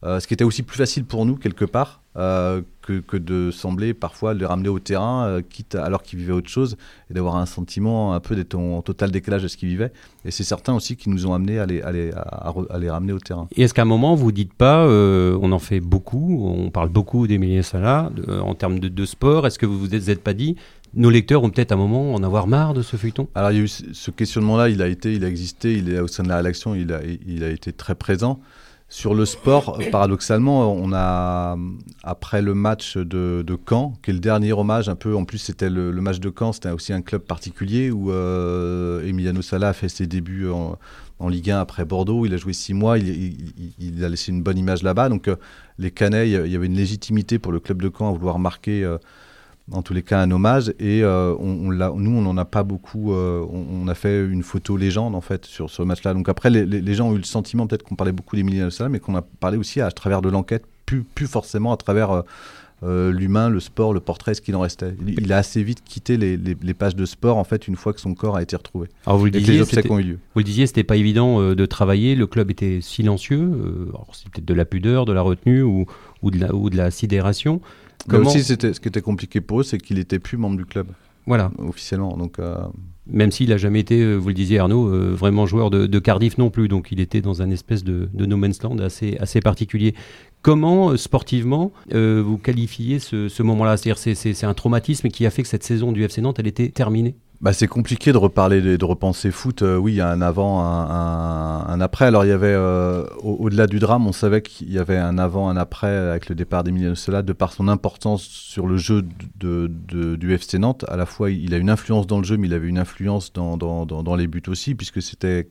ce qui était aussi plus facile pour nous, quelque part, que, que, de sembler parfois les ramener au terrain, quitte alors qu'ils vivaient autre chose, et d'avoir un sentiment un peu d'être en, total décalage de ce qu'ils vivaient. Et c'est certains aussi qui nous ont amenés à les, à les, à, les ramener au terrain. Et est-ce qu'à un moment, vous dites pas, on en fait beaucoup, on parle beaucoup d'Emiliano Sala en termes de, de sport, est-ce que vous vous êtes pas dit, nos lecteurs ont peut-être un moment en avoir marre de ce feuilleton? Alors il y a eu ce questionnement-là, il a été, il a existé, il est au sein de la rédaction, il a, il a été très présent. Sur le sport, paradoxalement, on a, après le match de, Caen, qui est le dernier hommage, un peu, en plus c'était le, match de Caen, c'était aussi un club particulier où euh, Emiliano Sala a fait ses débuts en, Ligue 1 après Bordeaux, il a joué six mois, il, a laissé une bonne image là-bas, donc euh, les Canets, il y avait une légitimité pour le club de Caen à vouloir marquer... Euh, en tous les cas un hommage. Et euh, on, nous, on n'en a pas beaucoup. Euh, on, a fait une photo légende en fait sur ce match-là. Donc après, les, gens ont eu le sentiment peut-être qu'on parlait beaucoup d'Emilien Salah, mais qu'on a parlé aussi à, travers de l'enquête, plus, plus forcément à travers euh, l'humain, le sport, le portrait, ce qu'il en restait. Il, a assez vite quitté les, pages de sport en fait une fois que son corps a été retrouvé. Alors vous le disiez, les obsèques ont eu lieu. Vous le disiez, c'était pas évident de travailler. Le club était silencieux. c'est peut-être de la pudeur, de la retenue ou, ou, de, la, ou de la sidération. Comment... aussi, ce qui était compliqué pour eux, c'est qu'il n'était plus membre du club. Voilà. Officiellement. Donc, euh, Même s'il n'a jamais été, euh, vous le disiez Arnaud, euh, vraiment joueur de, Cardiff non plus. Donc il était dans un espèce de, no man's land assez, assez particulier. Comment, sportivement, vous qualifiez ce, moment-là? C'est-à-dire c'est un traumatisme qui a fait que cette saison du FC Nantes, elle était terminée? Bah, c'est compliqué de reparler, de, de repenser foot. Euh, oui, il y a un avant, un, un, après. Alors, il y avait, euh, au-delà du drame, on savait qu'il y avait un avant, un après avec le départ d'Emiliano Sola, de par son importance sur le jeu de, de, du FC Nantes. À la fois, il a une influence dans le jeu, mais il avait une influence dans, dans, dans, les buts aussi, puisque c'était,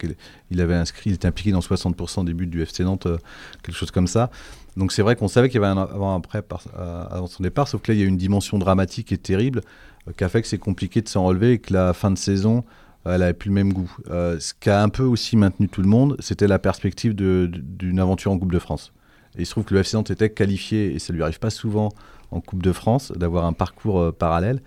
il avait inscrit, il était impliqué dans 60% des buts du FC Nantes, euh, quelque chose comme ça. Donc c'est vrai qu'on savait qu'il y avait un avant après par, avant son départ, sauf que là il y a une dimension dramatique et terrible qui a fait que c'est compliqué de s'en relever et que la fin de saison, elle n'avait plus le même goût. Euh, ce qui a un peu aussi maintenu tout le monde, c'était la perspective d'une aventure en Coupe de France. Il se trouve que le FC était qualifié, et ça lui arrive pas souvent en Coupe de France, d'avoir un parcours euh, parallèle.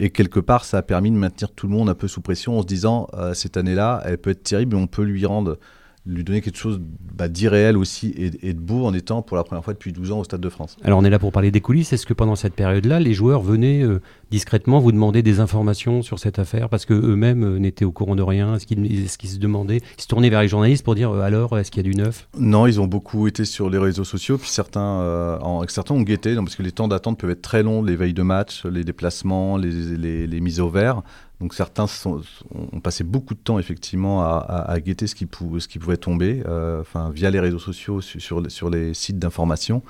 Et quelque part, ça a permis de maintenir tout le monde un peu sous pression en se disant, euh, cette année-là, elle peut être terrible, mais on peut lui rendre lui donner quelque chose bah, d'irréel aussi et, de beau en étant pour la première fois depuis 12 ans au Stade de France. Alors on est là pour parler des coulisses. Est-ce que pendant cette période-là, les joueurs venaient euh, discrètement vous demander des informations sur cette affaire parce qu'eux-mêmes euh, n'étaient au courant de rien? Est-ce qu'ils se demandaient Ils se tournaient vers les journalistes pour dire euh, alors, est-ce qu'il y a du neuf? Non, ils ont beaucoup été sur les réseaux sociaux, puis certains, en, certains ont guetté, parce que les temps d'attente peuvent être très longs, les veilles de match, les déplacements, les, les mises au vert. Donc certains ont passé beaucoup de temps effectivement à, guetter ce qui, pouvait tomber, euh, enfin via les réseaux sociaux, sur, les sites d'information.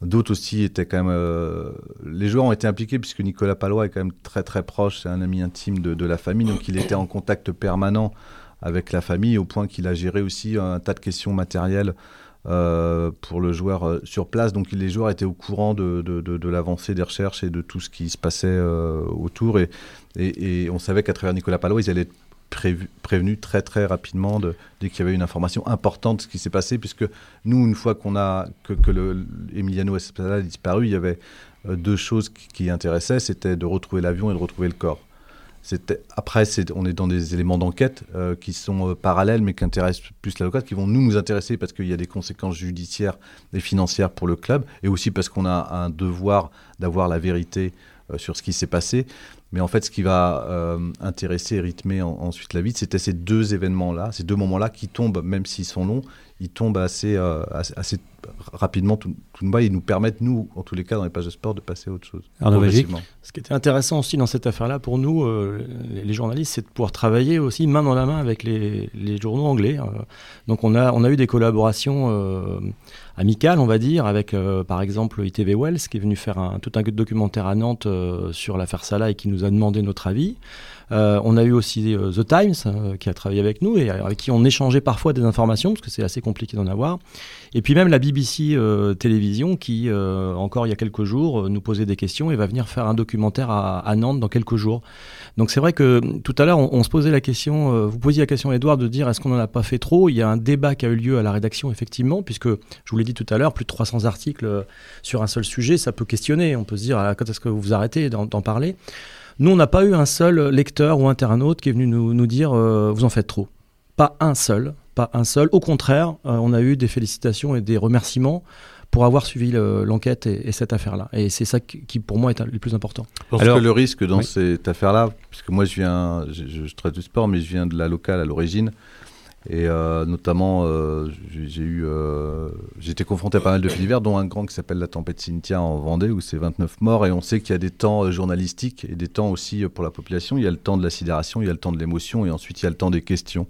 D'autres aussi étaient quand même. Euh, les joueurs ont été impliqués puisque Nicolas Palois est quand même très très proche, c'est un ami intime de, la famille, donc il était en contact permanent avec la famille au point qu'il a géré aussi un tas de questions matérielles euh, pour le joueur sur place. Donc les joueurs étaient au courant de, l'avancée des recherches et de tout ce qui se passait autour. Et, et, on savait qu'à travers Nicolas Palo, ils allaient être prévenus très très rapidement de, dès qu'il y avait une information importante de ce qui s'est passé, puisque nous, une fois qu'on a que, Emiliano Espinal a disparu, il y avait deux choses qui, intéressaient, c'était de retrouver l'avion et de retrouver le corps. Après, on est dans des éléments d'enquête euh, qui sont euh, parallèles, mais qui intéressent plus l'avocat, qui vont nous nous intéresser parce qu'il y a des conséquences judiciaires et financières pour le club, et aussi parce qu'on a un devoir d'avoir la vérité euh, sur ce qui s'est passé. Mais en fait, ce qui va intéresser et rythmer ensuite la vie, c'était ces deux événements-là, ces deux moments-là qui tombent, même s'ils sont longs, ils tombent assez, assez, rapidement tout, tout bas. Ils nous permettent, nous, en tous les cas, dans les pages de sport, de passer à autre chose. Ce qui était intéressant aussi dans cette affaire-là, pour nous, euh, les journalistes, c'est de pouvoir travailler aussi main dans la main avec les, les journaux anglais. Euh. donc on a, on a eu des collaborations euh, amicales, on va dire, avec par exemple ITV Wells, qui est venu faire un, tout un documentaire à Nantes sur l'affaire Salah et qui nous a demandé notre avis. Euh, on a eu aussi euh, The Times euh, qui a travaillé avec nous et avec qui on échangeait parfois des informations parce que c'est assez compliqué d'en avoir. Et puis même la BBC Télévision qui, encore il y a quelques jours, nous posait des questions et va venir faire un documentaire à, Nantes dans quelques jours. Donc c'est vrai que tout à l'heure on, se posait la question, vous posiez la question Edouard de dire est-ce qu'on n'en a pas fait trop? Il y a un débat qui a eu lieu à la rédaction effectivement puisque je vous l'ai dit tout à l'heure, plus de 300 articles sur un seul sujet, ça peut questionner. On peut se dire ah, quand est-ce que vous vous arrêtez d'en parler? Nous, on n'a pas eu un seul lecteur ou internaute qui est venu nous, dire euh, vous en faites trop. Pas un seul, pas un seul. Au contraire, euh, on a eu des félicitations et des remerciements pour avoir suivi l'enquête et, cette affaire-là. Et c'est ça qui, pour moi, est le plus important. Parce que le risque dans cette affaire-là, puisque moi, je viens, je, traite du sport, mais je viens de la locale à l'origine. Et euh, notamment, euh, j'ai eu, euh, été confronté à pas mal de faits divers, dont un grand qui s'appelle la tempête Cynthia en Vendée, où c'est 29 morts. Et on sait qu'il y a des temps journalistiques et des temps aussi pour la population. Il y a le temps de la sidération, il y a le temps de l'émotion, et ensuite il y a le temps des questions.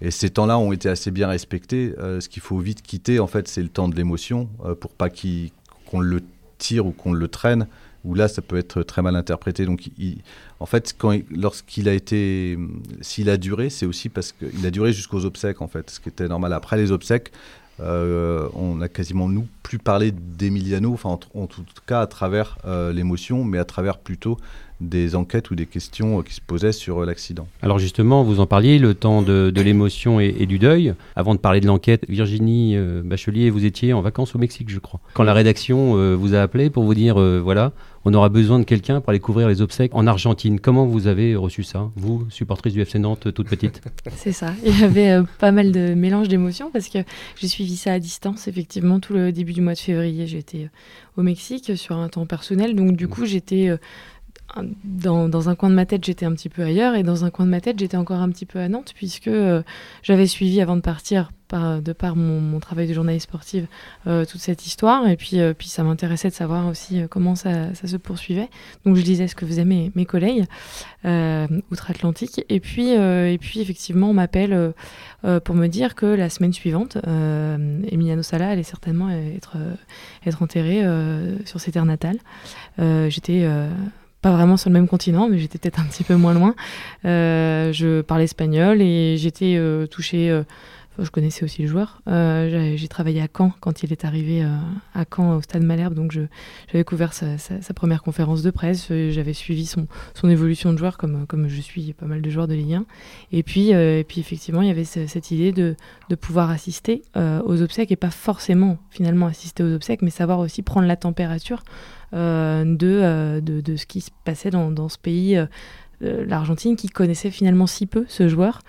Et ces temps-là ont été assez bien respectés. ce qu'il faut vite quitter, en fait, c'est le temps de l'émotion, pour pas qu'on le tire ou qu'on le traîne où là, ça peut être très mal interprété. Donc, en fait, lorsqu'il a été, s'il a duré, c'est aussi parce qu'il a duré jusqu'aux obsèques, en fait, ce qui était normal. Après les obsèques, euh, on a quasiment nous plus parlé d'Emiliano, enfin en, tout cas à travers euh, l'émotion, mais à travers plutôt des enquêtes ou des questions euh, qui se posaient sur l'accident. Alors justement, vous en parliez, le temps de, l'émotion et, du deuil. Avant de parler de l'enquête, Virginie Bachelier, vous étiez en vacances au Mexique, je crois. Quand la rédaction vous a appelé pour vous dire, voilà, on aura besoin de quelqu'un pour aller couvrir les obsèques en Argentine. Comment vous avez reçu ça, vous, supportrice du FC Nantes, toute petite? C'est ça. Il y avait euh, pas mal de mélange d'émotions parce que j'ai suivi ça à distance. Effectivement, tout le début du mois de février, j'étais euh, au Mexique sur un temps personnel. Donc, du coup, j'étais. Euh, dans, un coin de ma tête, j'étais un petit peu ailleurs, et dans un coin de ma tête, j'étais encore un petit peu à Nantes, puisque j'avais suivi avant de partir par, de par mon, travail de journaliste sportive, toute cette histoire. Et puis, puis ça m'intéressait de savoir aussi comment ça, se poursuivait. Donc je lisais ce que faisaient mes, mes collègues outre-Atlantique. Et puis, et puis effectivement, on m'appelle pour me dire que la semaine suivante, Emiliano Sala allait certainement être, être enterré sur ses terres natales. J'étais pas vraiment sur le même continent, mais j'étais peut-être un petit peu moins loin. Euh, je parlais espagnol et j'étais euh, touchée. Euh, je connaissais aussi le joueur. j'ai travaillé à Caen quand il est arrivé à Caen au Stade Malherbe, donc j'avais couvert sa, première conférence de presse. J'avais suivi son, son, évolution de joueur comme, comme je suis pas mal de joueurs de Ligue 1. Et puis, et puis effectivement, il y avait cette idée de, de pouvoir assister aux obsèques et pas forcément finalement assister aux obsèques, mais savoir aussi prendre la température euh, euh, de, de, ce qui se passait dans, dans ce pays euh, l'Argentine qui connaissait finalement si peu ce joueur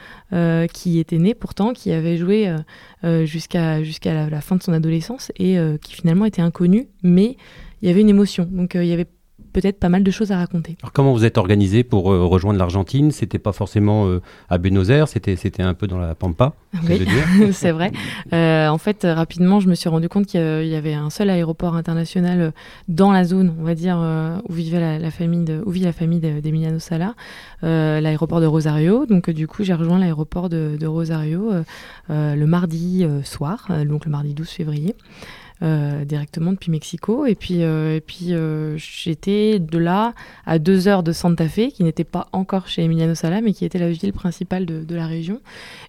qui était né pourtant, qui avait joué jusqu'à jusqu'à la, fin de son adolescence et qui finalement était inconnu, mais il y avait une émotion. Donc il y avait peut-être pas mal de choses à raconter. Alors comment vous êtes organisé pour euh, rejoindre l'Argentine? C'était pas forcément euh, à Buenos Aires, c'était c'était un peu dans la pampa. Oui, c'est vrai. Euh, en fait, rapidement, je me suis rendu compte qu'il y avait un seul aéroport international dans la zone, on va dire, où vivait la, famille de, où vit la famille d'Emiliano Sala, l'aéroport de Rosario. Donc du coup, j'ai rejoint l'aéroport de, de, Rosario le mardi soir, donc le mardi 12 février. Euh, directement depuis Mexico. Et puis, euh, et puis euh, j'étais de là à deux heures de Santa Fe, qui n'était pas encore chez Emiliano Sala, mais qui était la ville principale de, de la région.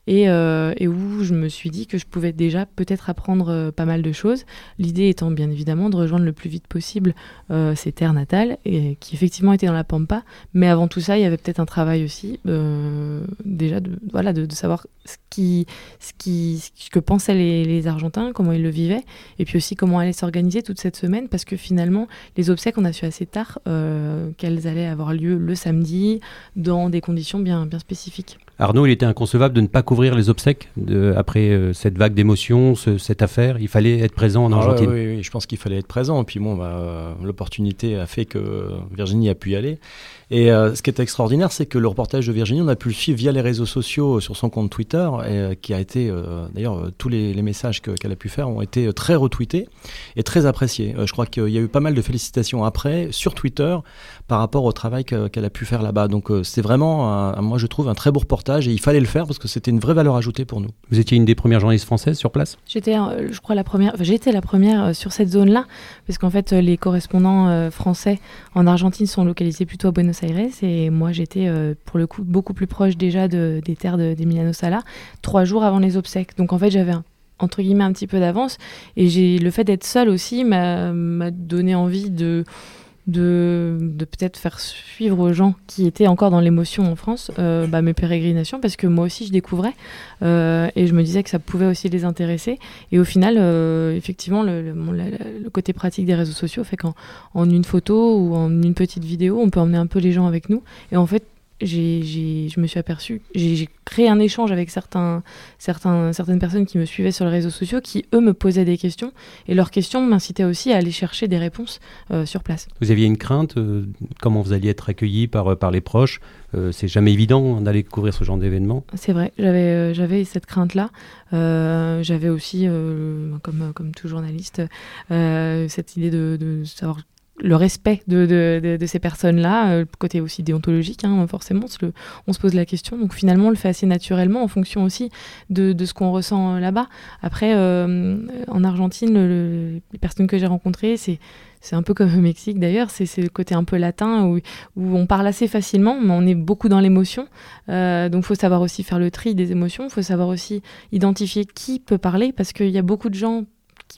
Et, et, où je me suis dit que je pouvais déjà peut-être apprendre pas mal de choses. L'idée étant bien évidemment de rejoindre le plus vite possible ses terres natales, et, qui effectivement étaient dans la Pampa. Mais avant tout ça, il y avait peut-être un travail aussi, déjà de, voilà, de, savoir ce, qui, ce, qui, ce que pensaient les, les Argentins, comment ils le vivaient. Et puis comment allait s'organiser toute cette semaine parce que finalement, les obsèques, on a su assez tard euh, qu'elles allaient avoir lieu le samedi dans des conditions bien, bien spécifiques. Arnaud, il était inconcevable de ne pas couvrir les obsèques de, après euh, cette vague d'émotions, cette affaire? Il fallait être présent en ah Argentine? oui, oui, je pense qu'il fallait être présent. Et puis bon, bah, l'opportunité a fait que Virginie a pu y aller. Et euh, ce qui est extraordinaire, c'est que le reportage de Virginie, on a pu le suivre via les réseaux sociaux sur son compte Twitter, et, euh, qui a été, d'ailleurs, tous les, messages qu'elle a pu faire ont été très retweetés et très appréciés. je crois qu'il y a eu pas mal de félicitations après sur Twitter par rapport au travail qu'elle a pu faire là-bas. Donc c'est vraiment, moi je trouve, un très beau reportage et il fallait le faire parce que c'était une vraie valeur ajoutée pour nous. Vous étiez une des premières journalistes françaises sur place? J'étais, euh, je crois, la première. Enfin, j'étais la première euh, sur cette zone-là parce qu'en fait, euh, les correspondants français en Argentine sont localisés plutôt à Buenos Aires et moi, j'étais pour le coup beaucoup plus proche déjà de, des terres d'Emiliano Sala, trois jours avant les obsèques. Donc en fait, j'avais entre guillemets un petit peu d'avance et j'ai le fait d'être seule aussi m'a donné envie de de, peut-être faire suivre aux gens qui étaient encore dans l'émotion en France euh, bah, mes pérégrinations parce que moi aussi je découvrais euh, et je me disais que ça pouvait aussi les intéresser. Et au final euh, effectivement le, côté pratique des réseaux sociaux fait qu'en en une photo ou en une petite vidéo on peut emmener un peu les gens avec nous. Et en fait j'ai, je me suis aperçu, j'ai, créé un échange avec certains, certains, certaines personnes qui me suivaient sur les réseaux sociaux, qui eux me posaient des questions, et leurs questions m'incitaient aussi à aller chercher des réponses euh, sur place. Vous aviez une crainte, euh, comment vous alliez être accueilli par, euh, par les proches? C'est jamais évident d'aller couvrir ce genre d'événement. C'est vrai, j'avais, j'avais cette crainte-là. j'avais aussi, comme, comme tout journaliste, cette idée de, de savoir le respect de, de, ces personnes-là, euh, côté aussi déontologique, hein, forcément, on se pose la question. Donc finalement, on le fait assez naturellement en fonction aussi de, ce qu'on ressent euh, là-bas. Après, euh, en Argentine, les personnes que j'ai rencontrées, c'est c'est un peu comme au Mexique d'ailleurs, c'est le côté un peu latin où, où, on parle assez facilement, mais on est beaucoup dans l'émotion. donc il faut savoir aussi faire le tri des émotions, il faut savoir aussi identifier qui peut parler, parce qu'il y a beaucoup de gens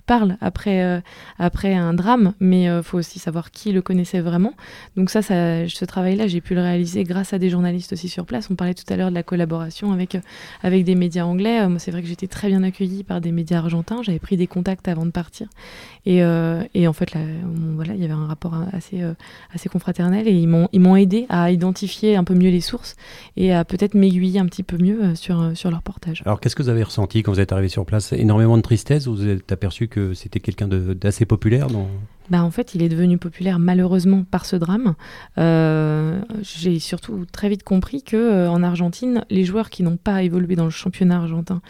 parle après, euh, après un drame, mais il euh, faut aussi savoir qui le connaissait vraiment. Donc ça, ça ce travail-là, j'ai pu le réaliser grâce à des journalistes aussi sur place. On parlait tout à l'heure de la collaboration avec, euh, avec des médias anglais. moi, c'est vrai que j'étais très bien accueillie par des médias argentins. J'avais pris des contacts avant de partir. Et, et en fait, là, voilà, il y avait un rapport assez, assez confraternel et ils m'ont, ils m'ont aidé à identifier un peu mieux les sources et à peut-être m'aiguiller un petit peu mieux sur, sur leur portage. Alors, qu'est-ce que vous avez ressenti quand vous êtes arrivé sur place? Énormément de tristesse ou vous êtes aperçu c'était quelqu'un d'assez populaire dans... bah, en fait, il est devenu populaire malheureusement par ce drame. Euh, j'ai surtout très vite compris que euh, en Argentine, les joueurs qui n'ont pas évolué dans le championnat argentin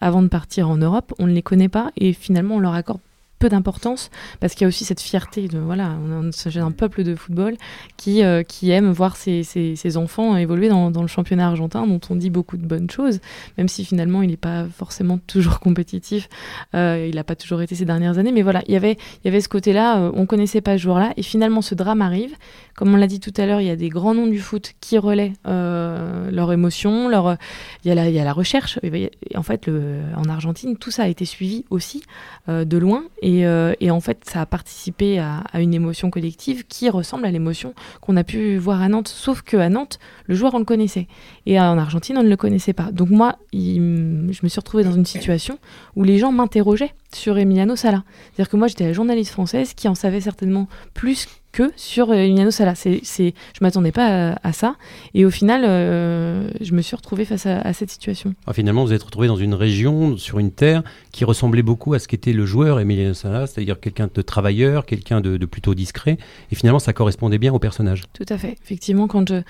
avant de partir en Europe, on ne les connaît pas et finalement on leur accorde d'importance parce qu'il y a aussi cette fierté de voilà, on est un peuple de football qui, euh, qui aime voir ses, ses, enfants évoluer dans, dans, le championnat argentin dont on dit beaucoup de bonnes choses, même si finalement il n'est pas forcément toujours compétitif, euh, il n'a pas toujours été ces dernières années, mais voilà, il y avait, il y avait ce côté-là, euh, on connaissait pas ce joueur-là, et finalement ce drame arrive, comme on l'a dit tout à l'heure, il y a des grands noms du foot qui relaient leur émotion, leur, il, y a la, il y a la recherche, et, en fait le, en Argentine tout ça a été suivi aussi de loin, et euh, et, en fait, ça a participé à, une émotion collective qui ressemble à l'émotion qu'on a pu voir à Nantes. Sauf qu'à Nantes, le joueur, on le connaissait. Et en Argentine, on ne le connaissait pas. Donc moi, je me suis retrouvée dans une situation où les gens m'interrogeaient sur Emiliano Sala. C'est-à-dire que moi, j'étais la journaliste française qui en savait certainement plus que sur euh, Emiliano Sala. C'est, c'est, je m'attendais pas à, ça. Et au final, euh, je me suis retrouvée face à, cette situation. Ah, finalement, vous êtes retrouvé dans une région, sur une terre, qui ressemblait beaucoup à ce qu'était le joueur Emiliano Sala, c'est-à-dire quelqu'un de travailleur, quelqu'un de, plutôt discret. Et finalement, ça correspondait bien au personnage. Tout à fait. Effectivement, quand, je,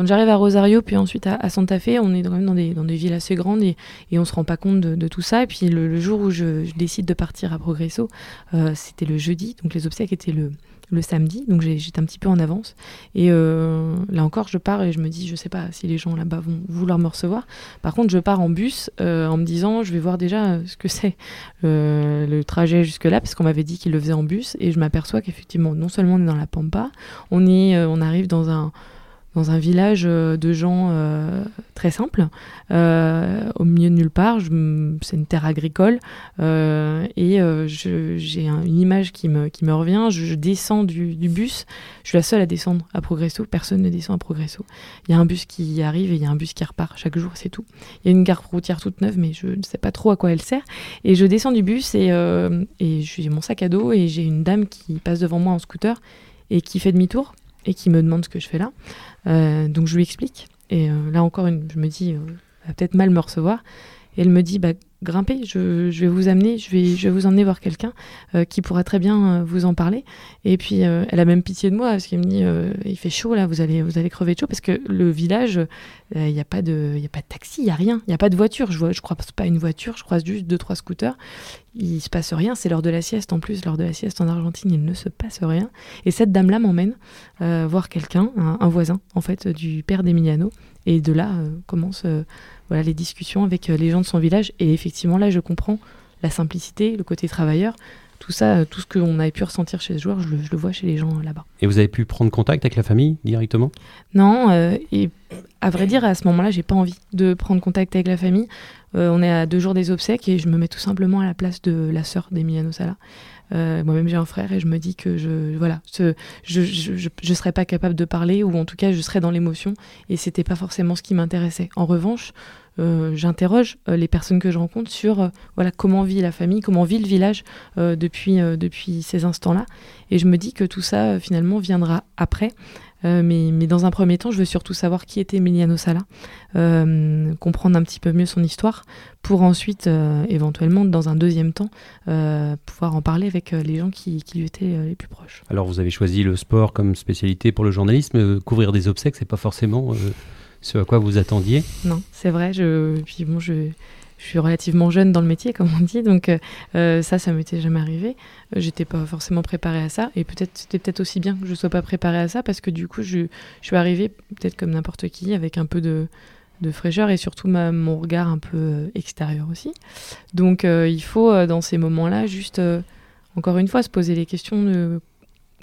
quand j'arrive à Rosario, puis ensuite à, Santa Fe, on est quand même dans des, villes assez grandes et, et on se rend pas compte de, tout ça. Et puis le, jour où je, décide de partir à Progresso, euh, c'était le jeudi, donc les obsèques étaient le samedi, donc j'étais un petit peu en avance. Et euh, là encore, je pars et je me dis, je sais pas si les gens là-bas vont vouloir me recevoir. Par contre, je pars en bus euh, en me disant, je vais voir déjà ce que c'est le trajet jusque-là, parce qu'on m'avait dit qu'il le faisait en bus, et je m'aperçois qu'effectivement, non seulement on est dans la Pampa, on, est, on arrive dans un dans un village euh, de gens euh, très simples, euh, au milieu de nulle part. C'est une terre agricole et j'ai une image qui me, revient. Je, descends du, bus. Je suis la seule à descendre à Progresso. Personne ne descend à Progresso. Il y a un bus qui arrive et il y a un bus qui repart chaque jour, c'est tout. Il y a une gare routière toute neuve, mais je ne sais pas trop à quoi elle sert. Et je descends du bus et j'ai mon sac à dos et j'ai une dame qui passe devant moi en scooter et qui fait demi-tour et qui me demande ce que je fais là. Euh, donc je lui explique. Et euh, là encore, une, je me dis, euh, elle va peut-être mal me recevoir. Et elle me dit, bah, grimpez, je, vais vous amener, je vais, vous emmener voir quelqu'un qui pourra très bien vous en parler. Et puis elle a même pitié de moi parce qu'elle me dit, il fait chaud là, vous allez, vous allez crever de chaud parce que le village, il n'y a pas de, taxi, il y a rien, il n'y a pas de voiture. Je vois, je crois pas une voiture, je croise juste deux trois scooters. Il se passe rien, c'est l'heure de la sieste en plus, l'heure de la sieste en Argentine, il ne se passe rien. Et cette dame-là m'emmène voir quelqu'un, un, un, voisin en fait du père d'Emiliano. Et de là commencent voilà, les discussions avec euh, les gens de son village. Et effectivement, là, je comprends la simplicité, le côté travailleur. Tout ça, euh, tout ce qu'on avait pu ressentir chez ce joueur, je le, vois chez les gens euh, là-bas. Et vous avez pu prendre contact avec la famille directement? Non, et à vrai dire, à ce moment-là, j'ai pas envie de prendre contact avec la famille. on est à deux jours des obsèques et je me mets tout simplement à la place de la sœur d'Emiliano Sala. Moi-même, j'ai un frère et je me dis que je voilà, je, je, je, serais pas capable de parler ou en tout cas, je serais dans l'émotion et c'était pas forcément ce qui m'intéressait. En revanche, euh, j'interroge euh, les personnes que je rencontre sur euh, voilà comment vit la famille, comment vit le village depuis, depuis ces instants-là. Et je me dis que tout ça finalement viendra après. Mais, mais, dans un premier temps, je veux surtout savoir qui était Emiliano Sala, comprendre un petit peu mieux son histoire, pour ensuite, éventuellement, dans un deuxième temps, pouvoir en parler avec les gens qui, qui, lui étaient les plus proches. Alors, vous avez choisi le sport comme spécialité pour le journalisme. Couvrir des obsèques, c'est pas forcément ce à quoi vous attendiez? Non, c'est vrai. Je, puis bon, je, je, suis relativement jeune dans le métier, comme on dit, donc euh, ça, ça m'était jamais arrivé. J'étais pas forcément préparée à ça, et peut-être c'était peut-être aussi bien que je sois pas préparée à ça, parce que du coup, je, suis arrivée peut-être comme n'importe qui, avec un peu de, de fraîcheur et surtout mon regard un peu euh, extérieur aussi. Donc, euh, il faut dans ces moments-là juste, encore une fois, se poser les questions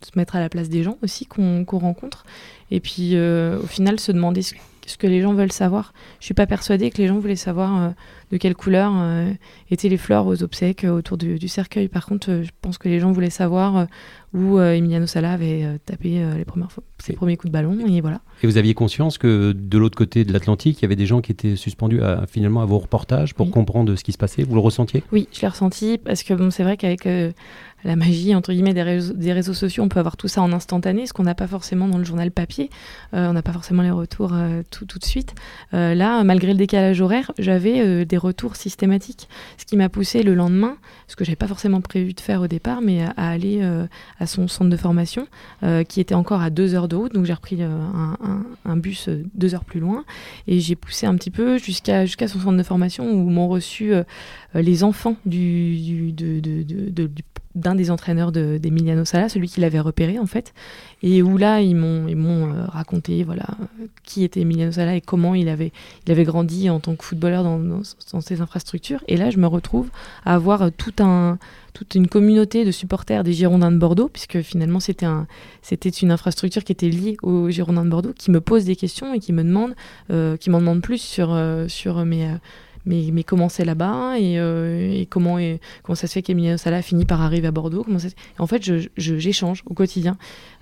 se mettre à la place des gens aussi qu'on rencontre et puis au final se demander ce que les gens veulent savoir. Je suis pas persuadée que les gens voulaient savoir euh, de quelle couleur euh, étaient les fleurs aux obsèques euh, autour du, cercueil. Par contre, je pense que les gens voulaient savoir où Emiliano Sala avait tapé les premières fois, ses premiers coups de ballon et voilà. Et vous aviez conscience que de l'autre côté de l'Atlantique, il y avait des gens qui étaient suspendus à, finalement à vos reportages pour comprendre ce qui se passait? Vous le ressentiez? Oui, je l'ai ressenti parce que bon, c'est vrai qu'avec la magie entre guillemets des réseaux, des réseaux, sociaux, on peut avoir tout ça en instantané, ce qu'on n'a pas forcément dans le journal papier. on n'a pas forcément les retours tout, tout de suite. là, malgré le décalage horaire, j'avais des retours systématiques, ce qui m'a poussé le lendemain, ce que j'avais pas forcément prévu de faire au départ, mais à, aller à son centre de formation, qui était encore à deux heures de route. Donc j'ai repris un, un, bus deux heures plus loin et j'ai poussé un petit peu jusqu'à jusqu'à son centre de formation où m'ont reçu les enfants du, d'un des entraîneurs d'Emiliano Sala, celui qui l'avait repéré en fait, et où là ils m'ont euh, raconté voilà qui était Emiliano Sala et comment il avait il avait grandi en tant que footballeur dans, dans, ces infrastructures. Et là je me retrouve à avoir tout un toute une communauté de supporters des Girondins de Bordeaux, puisque finalement c'était un, c'était une infrastructure qui était liée aux Girondins de Bordeaux, qui me pose des questions et qui me demande, euh, qui m'en demande plus sur, euh, sur mes, mais, comment c'est là-bas et, euh, et, comment, comment ça se fait qu'Emiliano Sala finit par arriver à Bordeaux comment ça En fait, j'échange je, au quotidien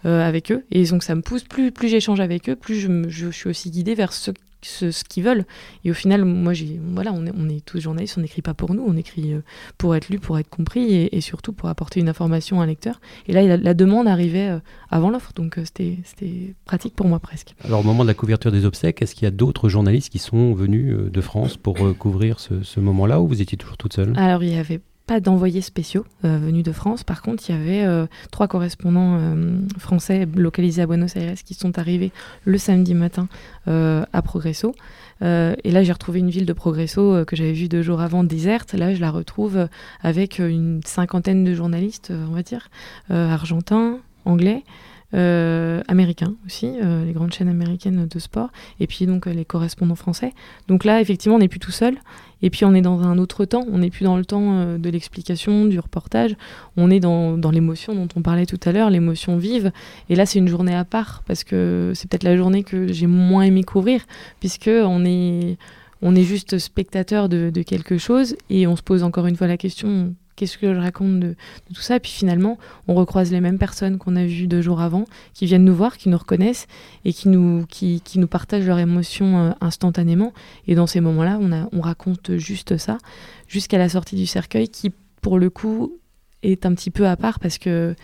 euh, avec eux et donc ça me pousse, plus, plus j'échange avec eux, plus je, je, suis aussi guidée vers ce ce, qu'ils veulent. Et au final, moi, j'ai, voilà, on est, on est tous journalistes, on n'écrit pas pour nous, on écrit euh, pour être lu, pour être compris et, surtout pour apporter une information à un lecteur. Et là, la, demande arrivait euh, avant l'offre, donc euh, c'était, c'était pratique pour moi presque. Alors, au moment de la couverture des obsèques, est-ce qu'il y a d'autres journalistes qui sont venus de France pour couvrir ce, ce moment-là ou vous étiez toujours toute seule? Alors, il y avait pas d'envoyés spéciaux euh, venus de France. Par contre, il y avait euh, trois correspondants euh, français localisés à Buenos Aires qui sont arrivés le samedi matin à Progresso. et là, j'ai retrouvé une ville de Progresso que j'avais vue deux jours avant déserte. Là, je la retrouve avec une cinquantaine de journalistes, on va dire, argentins, anglais. Américains aussi, les grandes chaînes américaines de sport, et puis donc les correspondants français. Donc là, effectivement, on n'est plus tout seul. Et puis on est dans un autre temps, on n'est plus dans le temps euh, de l'explication, du reportage, on est dans, dans l'émotion dont on parlait tout à l'heure, l'émotion vive. Et là c'est une journée à part, parce que c'est peut-être la journée que j'ai moins aimé couvrir, puisque on est, on est juste spectateur de quelque chose, et on se pose encore une fois la question, qu'est-ce que je raconte de, tout ça. Et puis finalement, on recroise les mêmes personnes qu'on a vues deux jours avant, qui viennent nous voir, qui nous reconnaissent et qui nous, partagent leurs émotions euh, instantanément. Et dans ces moments-là, on raconte juste ça, jusqu'à la sortie du cercueil, qui pour le coup est un petit peu à part parce que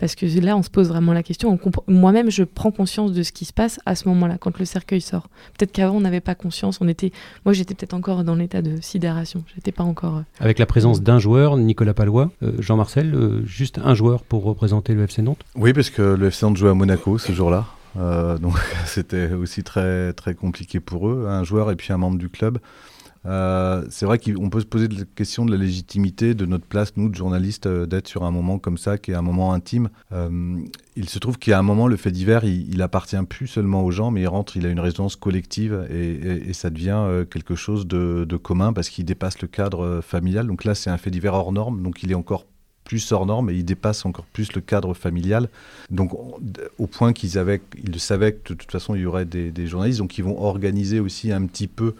parce que là, on se pose vraiment la question. Moi-même, je prends conscience de ce qui se passe à ce moment-là, quand le cercueil sort. Peut-être qu'avant, on n'avait pas conscience. On était, moi, j'étais peut-être encore dans l'état de sidération. J'étais pas encore. Euh, Avec la présence d'un joueur, Nicolas Palois, euh, Jean-Marcel, euh, juste un joueur pour représenter le FC Nantes? Oui, parce que le FC Nantes jouait à Monaco ce jour-là. donc c'était aussi très très compliqué pour eux, un joueur et puis un membre du club. Euh, c'est vrai qu'on peut se poser la question de la légitimité de notre place, nous, de journalistes, euh, d'être sur un moment comme ça, qui est un moment intime. Euh, il se trouve qu'à un moment, le fait divers, il, appartient plus seulement aux gens, mais il rentre, il a une résonance collective et, ça devient quelque chose de, commun parce qu'il dépasse le cadre familial. Donc là, c'est un fait divers hors norme, donc il est encore plus hors norme et il dépasse encore plus le cadre familial. Donc, au point qu'ils avaient, ils savaient que de toute façon, il y aurait des journalistes, donc ils vont organiser aussi un petit peu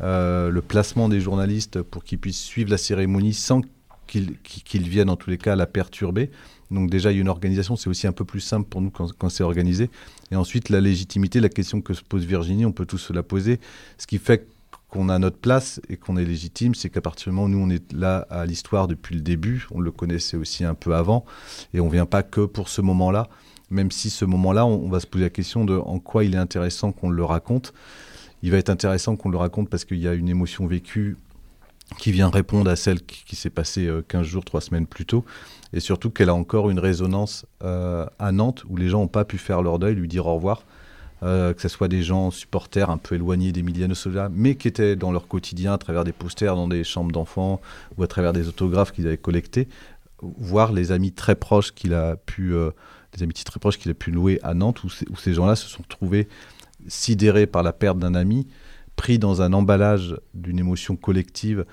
euh, le placement des journalistes pour qu'ils puissent suivre la cérémonie sans qu'ils viennent en tous les cas la perturber. Donc déjà, il y a une organisation, c'est aussi un peu plus simple pour nous quand, c'est organisé. Et ensuite, la légitimité, la question que se pose Virginie, on peut tous se la poser. Ce qui fait qu'on a notre place et qu'on est légitime, c'est qu'à partir du moment où nous, on est là à l'histoire depuis le début, on le connaissait aussi un peu avant, et on ne vient pas que pour ce moment-là, même si ce moment-là, on, on va se poser la question de en quoi il est intéressant qu'on le raconte il va être intéressant qu'on le raconte parce qu'il y a une émotion vécue qui vient répondre à celle qui, s'est passée 15 euh, jours, 3 semaines plus tôt, et surtout qu'elle a encore une résonance euh, à Nantes où les gens n'ont pas pu faire leur deuil, lui dire au revoir, euh, que ce soit des gens supporters un peu éloignés d'Emiliano Sola, mais qui étaient dans leur quotidien à travers des posters dans des chambres d'enfants ou à travers des autographes qu'ils avaient collectés, voir les amis très proches qu'il a pu, des amitiés très proches qu'il a pu louer à Nantes, où, où ces gens-là se sont trouvés sidéré par la perte d'un ami, pris dans un emballage d'une émotion collective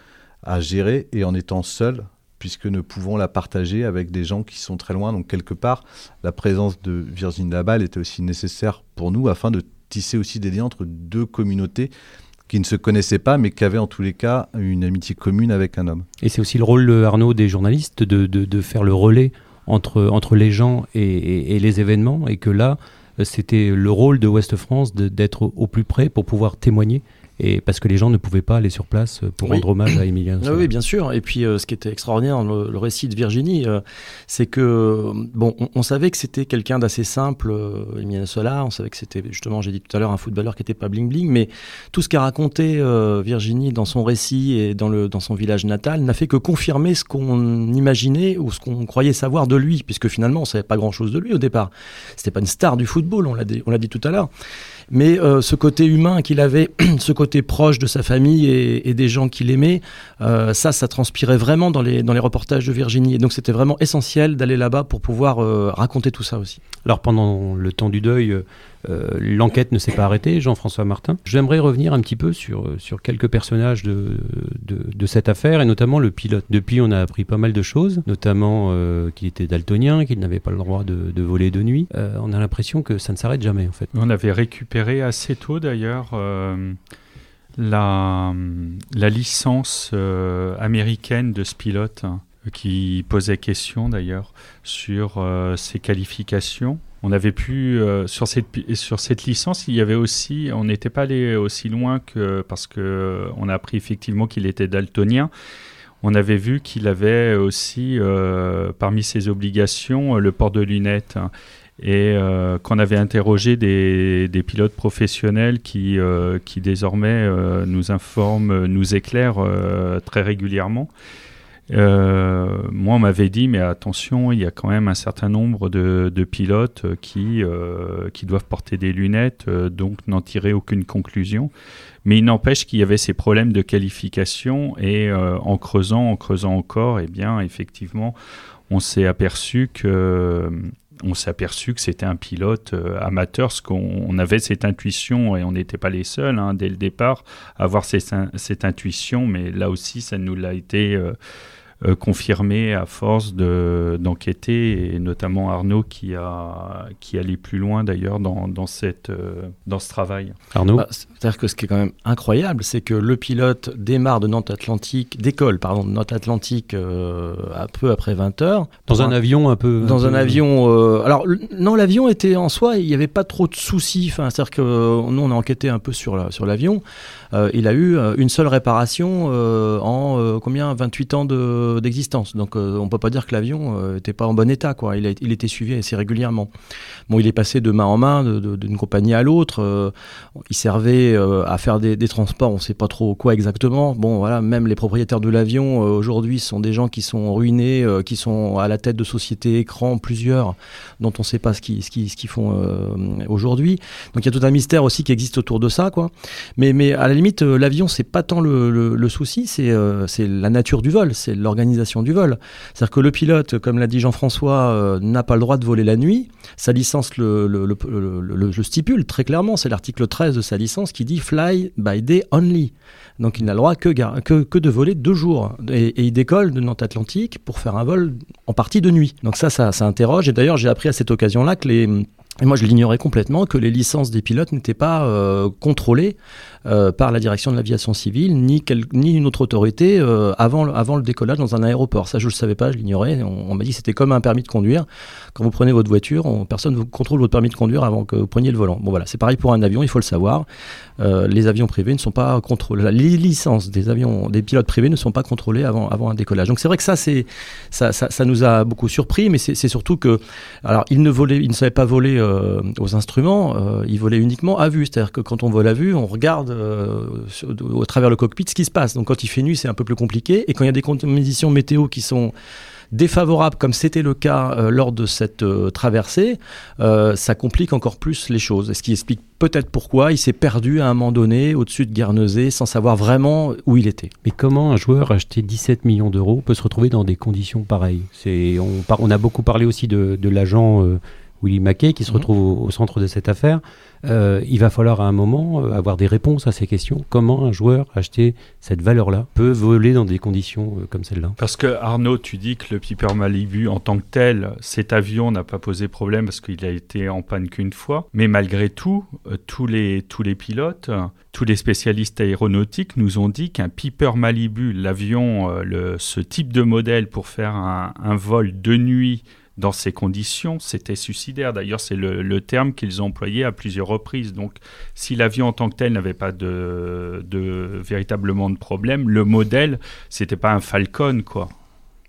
à gérer et en étant seul, puisque nous pouvons la partager avec des gens qui sont très loin. Donc quelque part, la présence de Virginie Laballe était aussi nécessaire pour nous afin de tisser aussi des liens entre deux communautés qui ne se connaissaient pas, mais qui avaient en tous les cas une amitié commune avec un homme. Et c'est aussi le rôle, Arnaud, des journalistes de, de, faire le relais entre, entre les gens et, et les événements, et que là, c'était le rôle de Ouest France d'être au plus près pour pouvoir témoigner et parce que les gens ne pouvaient pas aller sur place pour rendre hommage à Emiliano ah oui, bien sûr. Et puis, ce qui était extraordinaire dans le, récit de Virginie, c'est que, bon, on, savait que c'était quelqu'un d'assez simple, Emiliano Sola. On savait que c'était, justement, j'ai dit tout à l'heure, un footballeur qui n'était pas bling-bling. Mais tout ce qu'a raconté Virginie dans son récit et dans, le, dans son village natal n'a fait que confirmer ce qu'on imaginait ou ce qu'on croyait savoir de lui, puisque finalement, on savait pas grand-chose de lui au départ. C'était pas une star du football, on l'a dit, dit tout à l'heure. Mais euh, ce côté humain qu'il avait, ce côté proche de sa famille et, des gens qu'il aimait, euh, ça, ça transpirait vraiment dans les, dans les reportages de Virginie. Et donc c'était vraiment essentiel d'aller là-bas pour pouvoir euh, raconter tout ça aussi. Alors pendant le temps du deuil, l'enquête ne s'est pas arrêtée, Jean-François Martin. J'aimerais revenir un petit peu sur, sur quelques personnages de, de, cette affaire, et notamment le pilote. Depuis, on a appris pas mal de choses, notamment euh, qu'il était daltonien, qu'il n'avait pas le droit de, de voler de nuit. Euh, on a l'impression que ça ne s'arrête jamais, en fait. On avait récupéré assez tôt, d'ailleurs, la, la licence américaine de ce pilote. Hein, qui posait question d'ailleurs sur ses qualifications on avait pu euh, sur cette sur cette licence, il y avait aussi, on n'était pas allé aussi loin que parce que on a appris effectivement qu'il était daltonien. On avait vu qu'il avait aussi euh, parmi ses obligations le port de lunettes et euh, qu'on avait interrogé des, des, pilotes professionnels qui, qui désormais nous informent, nous éclairent très régulièrement. Euh, moi, on m'avait dit, mais attention, il y a quand même un certain nombre de, pilotes qui, euh, qui doivent porter des lunettes, euh, donc n'en tirer aucune conclusion. Mais il n'empêche qu'il y avait ces problèmes de qualification et en creusant, en creusant encore, eh bien, effectivement, on s'est aperçu que on s'est aperçu que c'était un pilote amateur, parce qu'on avait cette intuition, et on n'était pas les seuls hein, dès le départ à avoir cette, intuition, mais là aussi, ça nous l'a été euh, confirmé à force d'enquêter, et notamment Arnaud qui, a, qui allait plus loin d'ailleurs dans, dans, cette, euh, dans ce travail. Arnaud bah, C'est-à-dire que ce qui est quand même incroyable, c'est que le pilote démarre de Nantes Atlantique, décolle pardon, de Nantes Atlantique euh, un peu après 20 heures. Dans un avion un peu Dans un, avion. alors, non, l'avion était en soi, il n'y avait pas trop de soucis. Enfin, C'est-à-dire que nous, on a enquêté un peu sur l'avion. Sur euh, il a eu euh, une seule réparation euh, en combien? 28 ans d'existence. Donc on peut pas dire que l'avion n'était pas en bon état. Quoi. Il, a, il était suivi assez régulièrement. Bon, il est passé de main en main, d'une compagnie à l'autre. il servait à faire des, transports, on ne sait pas trop quoi exactement. Bon, voilà, même les propriétaires de l'avion aujourd'hui sont des gens qui sont ruinés, qui sont à la tête de sociétés écrans, plusieurs, dont on ne sait pas ce qu'ils ce qui, ce font aujourd'hui. Donc il y a tout un mystère aussi qui existe autour de ça, quoi. Mais, mais à la limite, euh, l'avion, c'est pas tant le, souci, euh, c'est la nature du vol, c'est l'organisation du vol. C'est-à-dire que le pilote, comme l'a dit Jean-François, euh, n'a pas le droit de voler la nuit. Sa licence le, le stipule très clairement, c'est l'article 13 de sa licence qui dit Fly by day only. Donc il n'a le droit que, que, de voler deux jours. Et, il décolle de Nantes Atlantique pour faire un vol en partie de nuit. Donc ça, ça, ça interroge. Et d'ailleurs, j'ai appris à cette occasion-là que les et moi, je l'ignorais complètement que les licences des pilotes n'étaient pas euh, contrôlées euh, par la direction de l'aviation civile ni, ni une autre autorité euh, avant, avant le décollage dans un aéroport. Ça, je ne le savais pas, je l'ignorais. On, m'a dit que c'était comme un permis de conduire. Quand vous prenez votre voiture, personne ne vous contrôle votre permis de conduire avant que vous preniez le volant. Bon, voilà, c'est pareil pour un avion, il faut le savoir. les avions privés ne sont pas contrôlés. Les licences des avions, des pilotes privés ne sont pas contrôlées avant, avant un décollage. Donc c'est vrai que ça, ça, ça, nous a beaucoup surpris, mais c'est surtout que, alors, il ne volait, il ne savait pas voler euh, aux instruments, euh, il volait uniquement à vue. C'est-à-dire que quand on vole à vue, on regarde euh, au travers le cockpit ce qui se passe. Donc quand il fait nuit, c'est un peu plus compliqué. Et quand il y a des conditions météo qui sont défavorables, comme c'était le cas lors de cette traversée, ça complique encore plus les choses. Ce qui explique peut-être pourquoi il s'est perdu à un moment donné au-dessus de Guernesey sans savoir vraiment où il était. Mais comment un joueur acheté 17 millions d'euros peut se retrouver dans des conditions pareilles? On, on, a beaucoup parlé aussi de l'agent Willy Mackay, qui se mhm. retrouve au, centre de cette affaire. Euh, il va falloir à un moment euh, avoir des réponses à ces questions. Comment un joueur acheté cette valeur-là peut voler dans des conditions euh, comme celle-là? Parce que Arnaud, tu dis que le Piper Malibu en tant que tel, cet avion n'a pas posé problème parce qu'il a été en panne qu'une fois. Mais malgré tout, tous les, tous les pilotes, tous les spécialistes aéronautiques nous ont dit qu'un Piper Malibu, l'avion, ce type de modèle pour faire un vol de nuit dans ces conditions, c'était suicidaire. D'ailleurs, c'est le, terme qu'ils ont employé à plusieurs reprises. Donc, si l'avion en tant que tel n'avait pas de, véritablement de problème, le modèle, c'était pas un Falcon, quoi.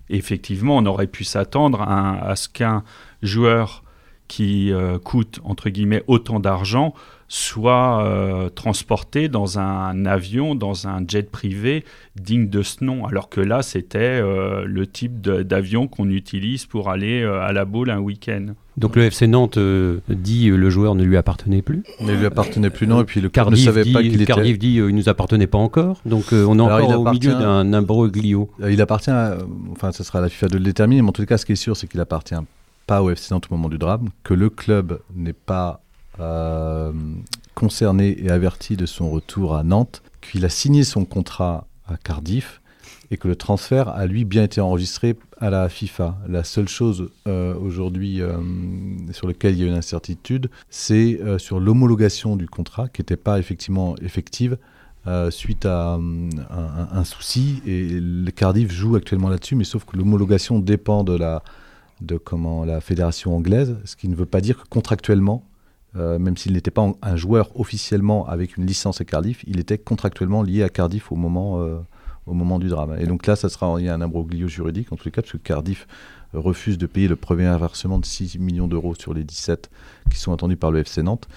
effectivement, on aurait pu s'attendre à, ce qu'un joueur qui euh, coûte entre guillemets autant d'argent soit euh, transporté dans un avion, dans un jet privé digne de ce nom, alors que là, c'était euh, le type d'avion qu'on utilise pour aller euh, à la boule un week-end. Donc le FC Nantes dit le joueur ne lui appartenait plus. Ne lui appartenait plus non et puis le Cardiff ne savait pas qu'il était. Cardiff dit il nous appartenait pas encore. Donc on est encore au milieu d'un imbroglio. Il appartient, enfin ce sera à la FIFA de le déterminer, mais en tout cas ce qui est sûr c'est qu'il appartient pas au FC Nantes au moment du drame, que le club n'est pas concerné et averti de son retour à Nantes, qu'il a signé son contrat à Cardiff et que le transfert a lui bien été enregistré à la FIFA. La seule chose euh, aujourd'hui euh, sur laquelle il y a une incertitude, c'est sur l'homologation du contrat qui n'était pas effectivement effective suite à un, souci. Et le Cardiff joue actuellement là-dessus, mais sauf que l'homologation dépend de la, de comment, la fédération anglaise, ce qui ne veut pas dire que contractuellement, euh, même s'il n'était pas un joueur officiellement avec une licence à Cardiff, il était contractuellement lié à Cardiff au moment, euh, au du drame. Et donc là, ça sera, il y un imbroglio juridique en tous les cas, parce que Cardiff refuse de payer le premier inversement de 6 millions d'euros sur les 17 qui sont attendus par le FC Nantes.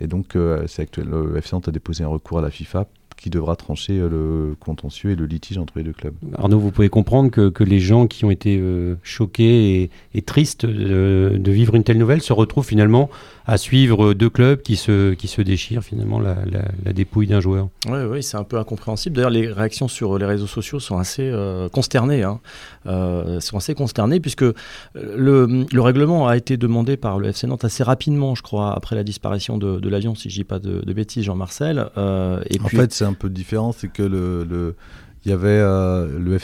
Et donc, euh, le FC Nantes a déposé un recours à la FIFA qui devra trancher le contentieux et le litige entre les deux clubs. Arnaud, vous pouvez comprendre que, que les gens qui ont été choqués et, tristes de, de, vivre une telle nouvelle se retrouvent finalement à suivre deux clubs qui se, qui se déchirent finalement la, la, dépouille d'un joueur. Oui, oui c'est un peu incompréhensible. D'ailleurs, les réactions sur les réseaux sociaux sont assez euh, consternées. Hein. Euh, sont assez consternées puisque le, le, règlement a été demandé par le FC Nantes assez rapidement, je crois, après la disparition de, de l'avion, si je dis pas de, de bêtises, Jean-Marcel. Euh, et en fait, c'est un peu différent, c'est que le, le il y avait euh, le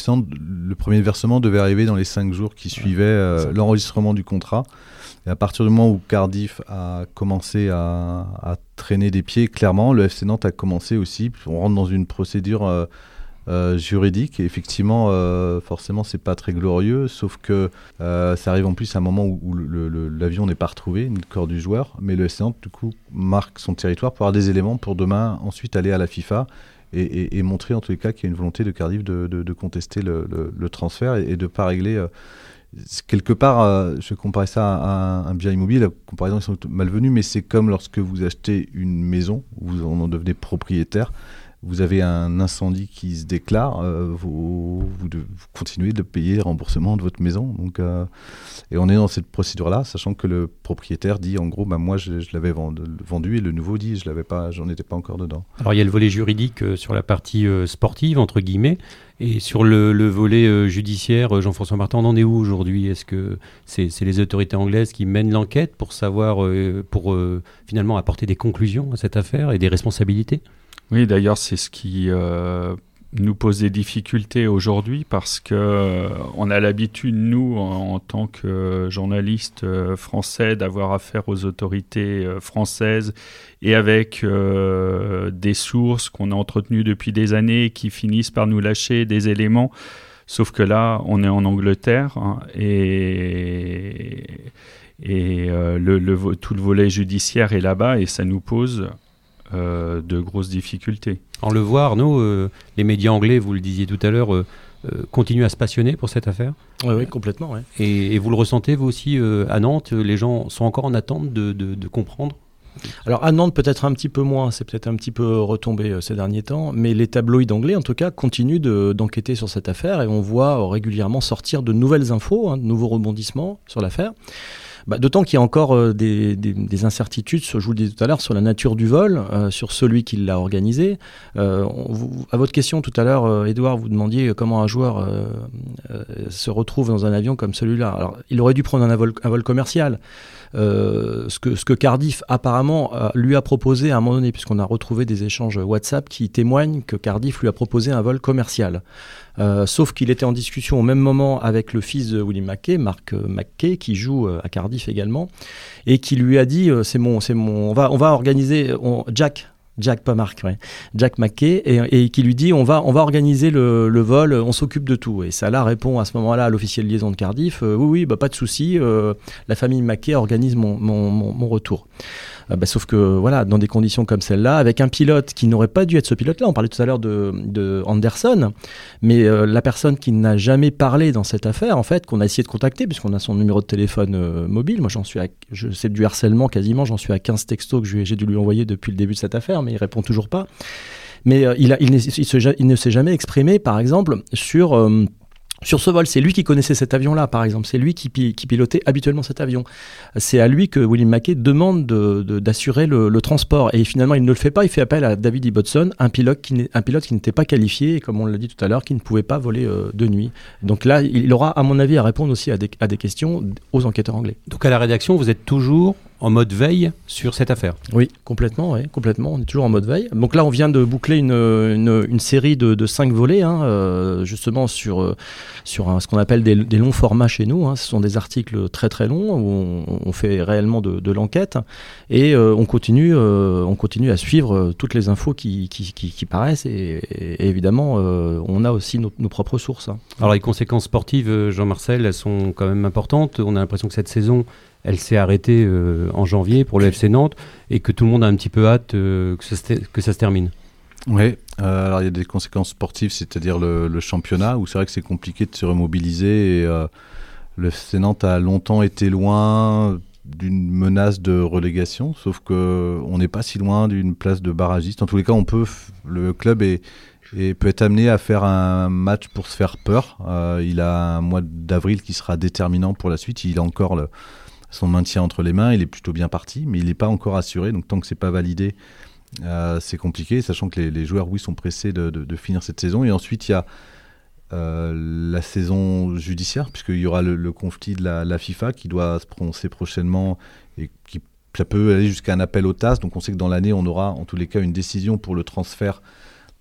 le premier versement devait arriver dans les cinq jours qui suivaient euh, l'enregistrement du contrat. Et à partir du moment où Cardiff a commencé à, traîner des pieds, clairement, le FC Nantes a commencé aussi. On rentre dans une procédure euh, euh, juridique. Effectivement, euh, forcément, c'est pas très glorieux, sauf que ça arrive en plus à un moment où, l'avion n'est pas retrouvé, le corps du joueur. Mais le Nantes, du coup, marque son territoire pour avoir des éléments pour demain ensuite aller à la FIFA. Et, montrer en tous les cas qu'il y a une volonté de Cardiff de, contester le, transfert et, de ne pas régler quelque part, euh, je comparais ça à un, bien immobilier. La comparaison est malvenue, mais c'est comme lorsque vous achetez une maison, vous en devenez propriétaire vous avez un incendie qui se déclare, euh, vous, continuez de payer le remboursement de votre maison. Donc, euh, et on est dans cette procédure-là, sachant que le propriétaire dit en gros, bah, moi je, l'avais vendu, et le nouveau dit, je l'avais pas, j'en étais pas encore dedans. Alors il y a le volet juridique euh, sur la partie sportive entre guillemets, et sur le, le volet judiciaire, Jean-François Martin, on en est où aujourd'hui? Est-ce que c'est les autorités anglaises qui mènent l'enquête pour savoir, pour finalement apporter des conclusions à cette affaire et des responsabilités? Oui, d'ailleurs, c'est ce qui euh, nous pose des difficultés aujourd'hui parce que euh, on a l'habitude, nous, en, tant que journalistes euh, français, d'avoir affaire aux autorités françaises et avec des sources qu'on a entretenues depuis des années qui finissent par nous lâcher des éléments. Sauf que là, on est en Angleterre hein, et, et le, tout le volet judiciaire est là-bas et ça nous pose euh, de grosses difficultés. En le voit, Arnaud, euh, les médias anglais, vous le disiez tout à l'heure, euh, continuent à se passionner pour cette affaire Oui, oui complètement. Et, vous le ressentez, vous aussi, à Nantes Les gens sont encore en attente de, comprendre? Alors à Nantes peut-être un petit peu moins, c'est peut-être un petit peu retombé ces derniers temps, mais les tabloïds anglais en tout cas continuent d'enquêter sur cette affaire et on voit régulièrement sortir de nouvelles infos, hein, de nouveaux rebondissements sur l'affaire. Bah, d'autant qu'il y a encore euh, des, incertitudes, je vous le disais tout à l'heure, sur la nature du vol, euh, sur celui qui l'a organisé. Euh, à votre question tout à l'heure, Edouard, vous demandiez comment un joueur se retrouve dans un avion comme celui-là. Alors, il aurait dû prendre un vol commercial. Euh, ce, que, ce que Cardiff apparemment euh, lui a proposé à un moment donné, puisqu'on a retrouvé des échanges WhatsApp qui témoignent que Cardiff lui a proposé un vol commercial. Euh, sauf qu'il était en discussion au même moment avec le fils de William McKay, Mark McKay, qui joue à Cardiff également, et qui lui a dit c'est mon, c'est mon, on va, on va organiser, Jack Jack, pas Marc. Jack McKay, et, qui lui dit on va, on va organiser le, vol, on s'occupe de tout. Et Salah répond à ce moment-là à l'officiel liaison de Cardiff oui, oui, bah, pas de souci, la famille McKay organise mon, mon, mon retour. Euh, bah, sauf que voilà, dans des conditions comme celle-là, avec un pilote qui n'aurait pas dû être ce pilote-là, on parlait tout à l'heure de, de, Anderson, mais euh, la personne qui n'a jamais parlé dans cette affaire, en fait, qu'on a essayé de contacter, puisqu'on a son numéro de téléphone euh, mobile, moi j'en suis à, je sais du harcèlement quasiment, j'en suis à 15 textos que j'ai dû lui envoyer depuis le début de cette affaire, mais il répond toujours pas. Mais il, a, il, il, ne s'est jamais exprimé, par exemple, sur sur ce vol, c'est lui qui connaissait cet avion-là, par exemple. C'est lui qui, pilotait habituellement cet avion. C'est à lui que William Mackay demande d'assurer le, transport. Et finalement, il ne le fait pas. Il fait appel à David Ibbotson, un pilote qui, n'était pas qualifié et, comme on l'a dit tout à l'heure, qui ne pouvait pas voler euh, de nuit. Donc là, il aura, à mon avis, à répondre aussi à des questions aux enquêteurs anglais. Donc à la rédaction, vous êtes toujours en mode veille sur cette affaire. Oui, complètement, oui, complètement. On est toujours en mode veille. Donc là, on vient de boucler une, une, série de, de, cinq volets, hein, euh, justement sur, euh, ce qu'on appelle des, des, longs formats chez nous. Hein. Ce sont des articles très très longs où on, fait réellement de, de l'enquête et euh, on, continue, on continue à suivre toutes les infos qui, qui, qui, paraissent et, évidemment, on a aussi nos, nos propres sources. Hein. Alors les conséquences sportives, Jean-Marcel, elles sont quand même importantes. On a l'impression que cette saison elle s'est arrêtée euh, en janvier pour le FC Nantes et que tout le monde a un petit peu hâte euh, que, ça se que, termine. Oui, euh, alors il y a des conséquences sportives, c'est-à-dire le, championnat, où c'est vrai que c'est compliqué de se remobiliser. Et, le FC Nantes a longtemps été loin d'une menace de relégation, sauf qu'on n'est pas si loin d'une place de barragiste. En tous les cas, on peut, le club et peut être amené à faire un match pour se faire peur. il a un mois d'avril qui sera déterminant pour la suite. Il a encore le, son maintien entre les mains. Il est plutôt bien parti, mais il n'est pas encore assuré. Donc tant que c'est pas validé, euh, c'est compliqué, sachant que les, joueurs, oui, sont pressés de, finir cette saison. Et ensuite, il y a euh, la saison judiciaire, puisqu'il y aura le, conflit de la, FIFA qui doit se prononcer prochainement et qui peut aller jusqu'à un appel au TAS. Donc on sait que dans l'année, on aura en tous les cas une décision pour le transfert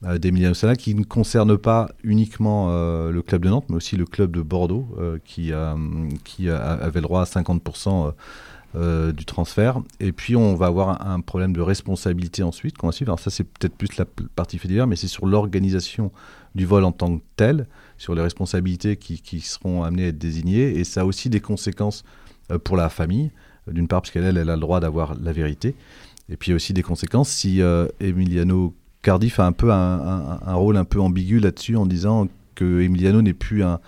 euh, d'Emiliano Sala qui ne concerne pas uniquement euh, le club de Nantes, mais aussi le club de Bordeaux euh, qui, qui avait le droit à 50% du transfert. Et puis on va avoir un, problème de responsabilité ensuite qu'on va suivre. Alors ça c'est peut-être plus la partie fédérale, mais c'est sur l'organisation du vol en tant que tel, sur les responsabilités qui, qui, seront amenées à être désignées. Et ça a aussi des conséquences pour la famille, d'une part parce qu'elle elle a le droit d'avoir la vérité. Et puis il y a aussi des conséquences si Emiliano Cardiff a un rôle un peu ambigu là-dessus en disant que Emiliano n'est plus un,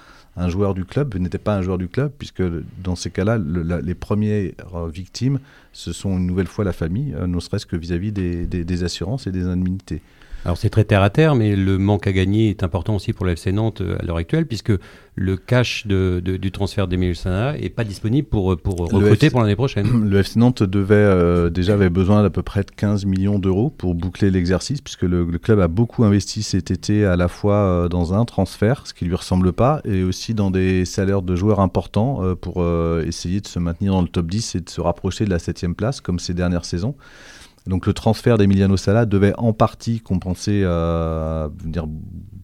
joueur du club, n'était pas un joueur du club, puisque dans ces cas-là, les premières victimes, ce sont une nouvelle fois la famille, euh, ne serait-ce que vis-à-vis des, assurances et des indemnités. Alors c'est très terre à terre, mais le manque à gagner est important aussi pour le FC Nantes euh, à l'heure actuelle, puisque le cash de, du transfert d'Emile Sana n'est pas disponible pour, pour recruter pour l'année prochaine. Le FC Nantes devait, euh, déjà avait besoin d'à peu près de 15 millions d'euros pour boucler l'exercice, puisque le, club a beaucoup investi cet été à la fois euh, dans un transfert, ce qui lui ressemble pas, et aussi dans des salaires de joueurs importants pour essayer de se maintenir dans le top 10 et de se rapprocher de la 7 place, comme ces dernières saisons. Donc le transfert d'Emiliano Sala devait en partie compenser, euh, dire,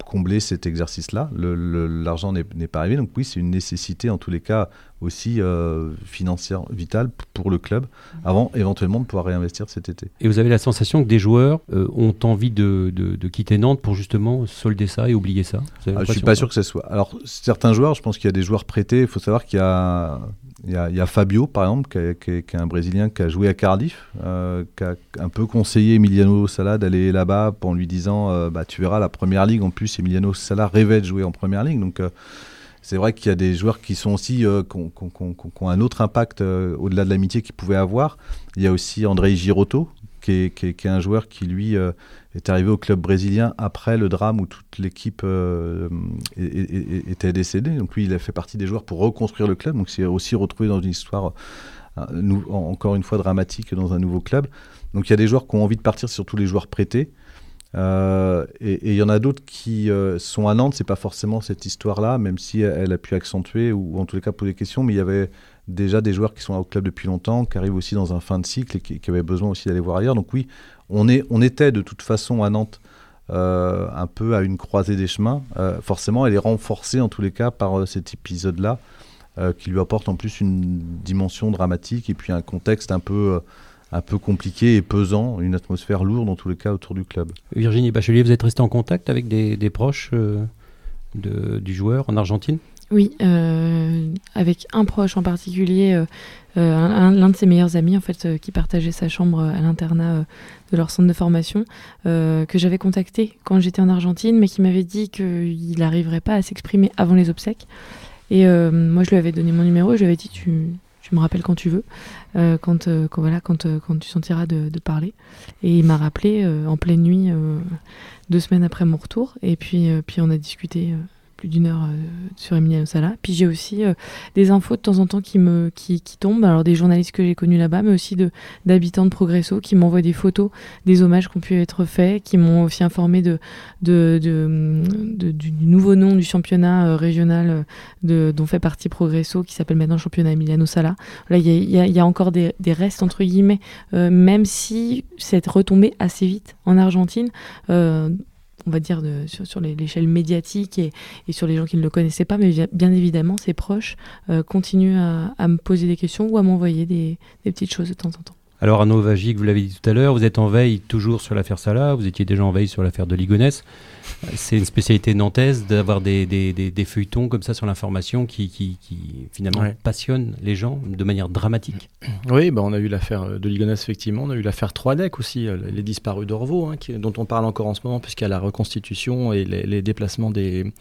combler cet exercice-là. L'argent n'est pas arrivé, donc oui, c'est une nécessité en tous les cas aussi euh, financière vitale pour le club, avant éventuellement de pouvoir réinvestir cet été. Et vous avez la sensation que des joueurs euh, ont envie de, de, quitter Nantes pour justement solder ça et oublier ça? Ah, Je ne suis pas sûr que ce soit. Alors certains joueurs, je pense qu'il y a des joueurs prêtés. Il faut savoir qu'il y a il y, a, Fabio, par exemple, qui est, un Brésilien qui a joué à Cardiff, euh, qui a un peu conseillé Emiliano Sala d'aller là-bas en lui disant euh, bah, Tu verras, la première ligue, en plus, Emiliano Sala rêvait de jouer en première ligue. Donc, euh, c'est vrai qu'il y a des joueurs qui sont aussi qui ont, un autre impact au-delà de l'amitié qu'ils pouvaient avoir. Il y a aussi André Girotto, qui est, un joueur qui, lui, est arrivé au club brésilien après le drame où toute l'équipe euh, était décédée. Donc lui, il a fait partie des joueurs pour reconstruire le club. Donc c'est aussi retrouvé dans une histoire euh, encore une fois dramatique dans un nouveau club. Donc il y a des joueurs qui ont envie de partir, surtout les joueurs prêtés. Euh, et il y en a d'autres qui sont à Nantes, c'est pas forcément cette histoire-là, même si elle a pu accentuer ou, en tous les cas poser des questions, mais il y avait déjà des joueurs qui sont au club depuis longtemps, qui arrivent aussi dans un fin de cycle et qui, avaient besoin aussi d'aller voir ailleurs. Donc oui, on, est, on était de toute façon à Nantes euh, un peu à une croisée des chemins. Euh, forcément, elle est renforcée en tous les cas par euh, cet épisode-là, qui lui apporte en plus une dimension dramatique et puis un contexte un peu, un peu compliqué et pesant, une atmosphère lourde en tous les cas autour du club. Virginie Bachelier, vous êtes resté en contact avec des, proches de, du joueur en Argentine? Oui, euh, avec un proche en particulier, euh, euh, l'un de ses meilleurs amis en fait, qui partageait sa chambre à l'internat de leur centre de formation, que j'avais contacté quand j'étais en Argentine, mais qui m'avait dit qu'il n'arriverait pas à s'exprimer avant les obsèques. Et moi, je lui avais donné mon numéro et je lui avais dit tu, me rappelles quand tu veux, quand, voilà, quand, quand tu sentiras de, de parler. Et il m'a rappelé en pleine nuit, deux semaines après mon retour, et puis, puis on a discuté plus d'une heure euh, sur Emiliano Sala. Puis j'ai aussi euh, des infos de temps en temps qui me qui, tombent, alors des journalistes que j'ai connus là-bas, mais aussi d'habitants de Progresso qui m'envoient des photos des hommages qui ont pu être faits, qui m'ont aussi informé de, du nouveau nom du championnat euh, régional dont fait partie Progresso, qui s'appelle maintenant championnat Emiliano Sala. Là, il y a, encore des, des, restes entre guillemets, même si c'est retombé assez vite en Argentine on va dire, sur, l'échelle médiatique et, sur les gens qui ne le connaissaient pas, mais bien évidemment, ses proches euh, continuent à, me poser des questions ou à m'envoyer des, petites choses de temps en temps. Alors Arnaud Vagic, vous l'avez dit tout à l'heure, vous êtes en veille toujours sur l'affaire Salah, vous étiez déjà en veille sur l'affaire de Ligonès. C'est une spécialité nantaise d'avoir des, des, feuilletons comme ça sur l'information qui, qui, finalement passionnent les gens de manière dramatique. Oui, bah on a eu l'affaire de Ligonès effectivement, on a eu l'affaire Troidec aussi, euh, les disparus d'Orvaux, hein, dont on parle encore en ce moment puisqu'il y a la reconstitution et les déplacements des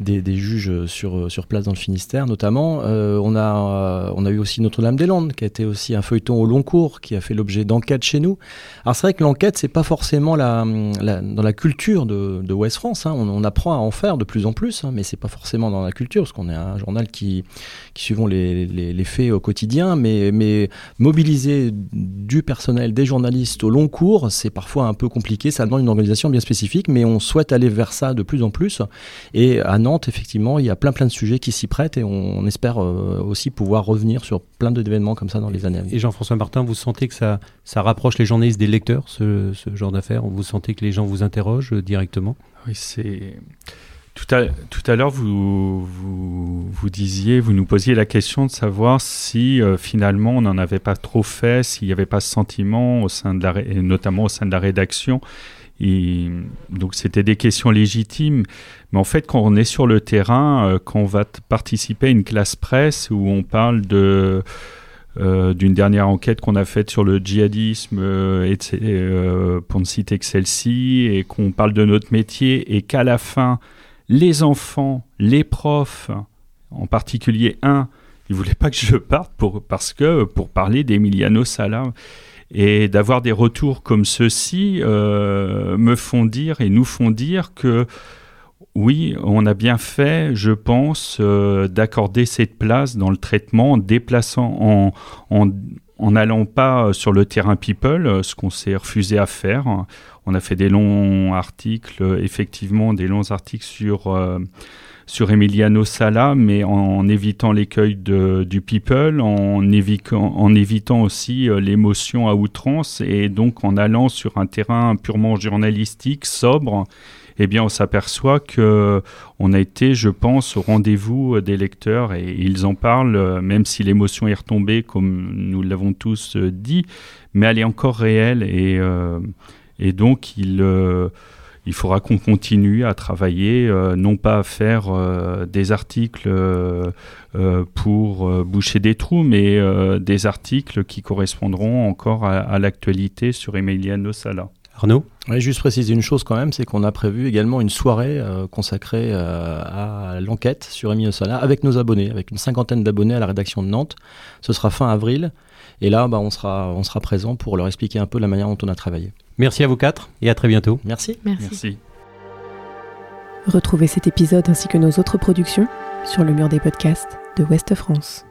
des, juges sur, sur place dans le Finistère notamment. Euh, on, a, on a eu aussi Notre-Dame-des-Landes qui a été aussi un feuilleton au long cours qui a fait l'objet d'enquêtes chez nous. Alors c'est vrai que l'enquête c'est pas forcément la, dans la culture de, de West France. Hein. On, apprend à en faire de plus en plus, hein, mais c'est pas forcément dans la culture parce qu'on est un journal qui, qui suivons les, les, faits au quotidien, mais, mais mobiliser du personnel, des journalistes au long cours, c'est parfois un peu compliqué. Ça demande une organisation bien spécifique, mais on souhaite aller vers ça de plus en plus. Et à Nantes, effectivement, il y a plein plein de sujets qui s'y prêtent et on, espère euh, aussi pouvoir revenir sur plein d'événements comme ça dans les années à venir. Et Jean-François Martin, vous sentez que ça, ça rapproche les journalistes des lecteurs, ce, ce genre d'affaires? Vous sentez que les gens vous interrogent euh, directement Oui, c'est... Tout à, tout à l'heure, vous, vous, vous, disiez, vous nous posiez la question de savoir si euh, finalement on n'en avait pas trop fait, s'il n'y avait pas ce sentiment, au sein de la, notamment au sein de la rédaction, donc c'était des questions légitimes. Mais en fait, quand on est sur le terrain, euh, quand on va participer à une classe presse où on parle de euh, d'une dernière enquête qu'on a faite sur le djihadisme, euh, et, pour ne citer que celle-ci, et qu'on parle de notre métier, et qu'à la fin, les enfants, les profs, en particulier un, ils voulaient pas que je parte pour, parce que pour parler d'Emiliano Sala et d'avoir des retours comme ceux-ci euh, me font dire et nous font dire que oui, on a bien fait, je pense, euh, d'accorder cette place dans le traitement en déplaçant, en, en, en n'allant pas sur le terrain people, ce qu'on s'est refusé à faire. On a fait des longs articles, effectivement, des longs articles sur euh, sur Emiliano Sala, mais en, évitant l'écueil du people, en, évitant, aussi euh, l'émotion à outrance, et donc en allant sur un terrain purement journalistique, sobre, eh bien, on s'aperçoit que on a été, je pense, au rendez-vous des lecteurs et ils en parlent, euh, même si l'émotion est retombée, comme nous l'avons tous euh, dit, mais elle est encore réelle et, et donc ils il faudra qu'on continue à travailler, euh, non pas à faire euh, des articles euh, pour boucher des trous, mais des articles qui correspondront encore à, l'actualité sur Emiliano Sala. Arnaud oui, juste préciser une chose quand même, c'est qu'on a prévu également une soirée consacrée à l'enquête sur Emiliano Sala avec nos abonnés, avec une cinquantaine d'abonnés à la rédaction de Nantes. Ce sera fin avril. Et là, bah, on, sera, on sera présent pour leur expliquer un peu la manière dont on a travaillé. Merci à vous quatre et à très bientôt. Merci. Merci. Retrouvez cet épisode ainsi que nos autres productions sur le mur des podcasts de Ouest France.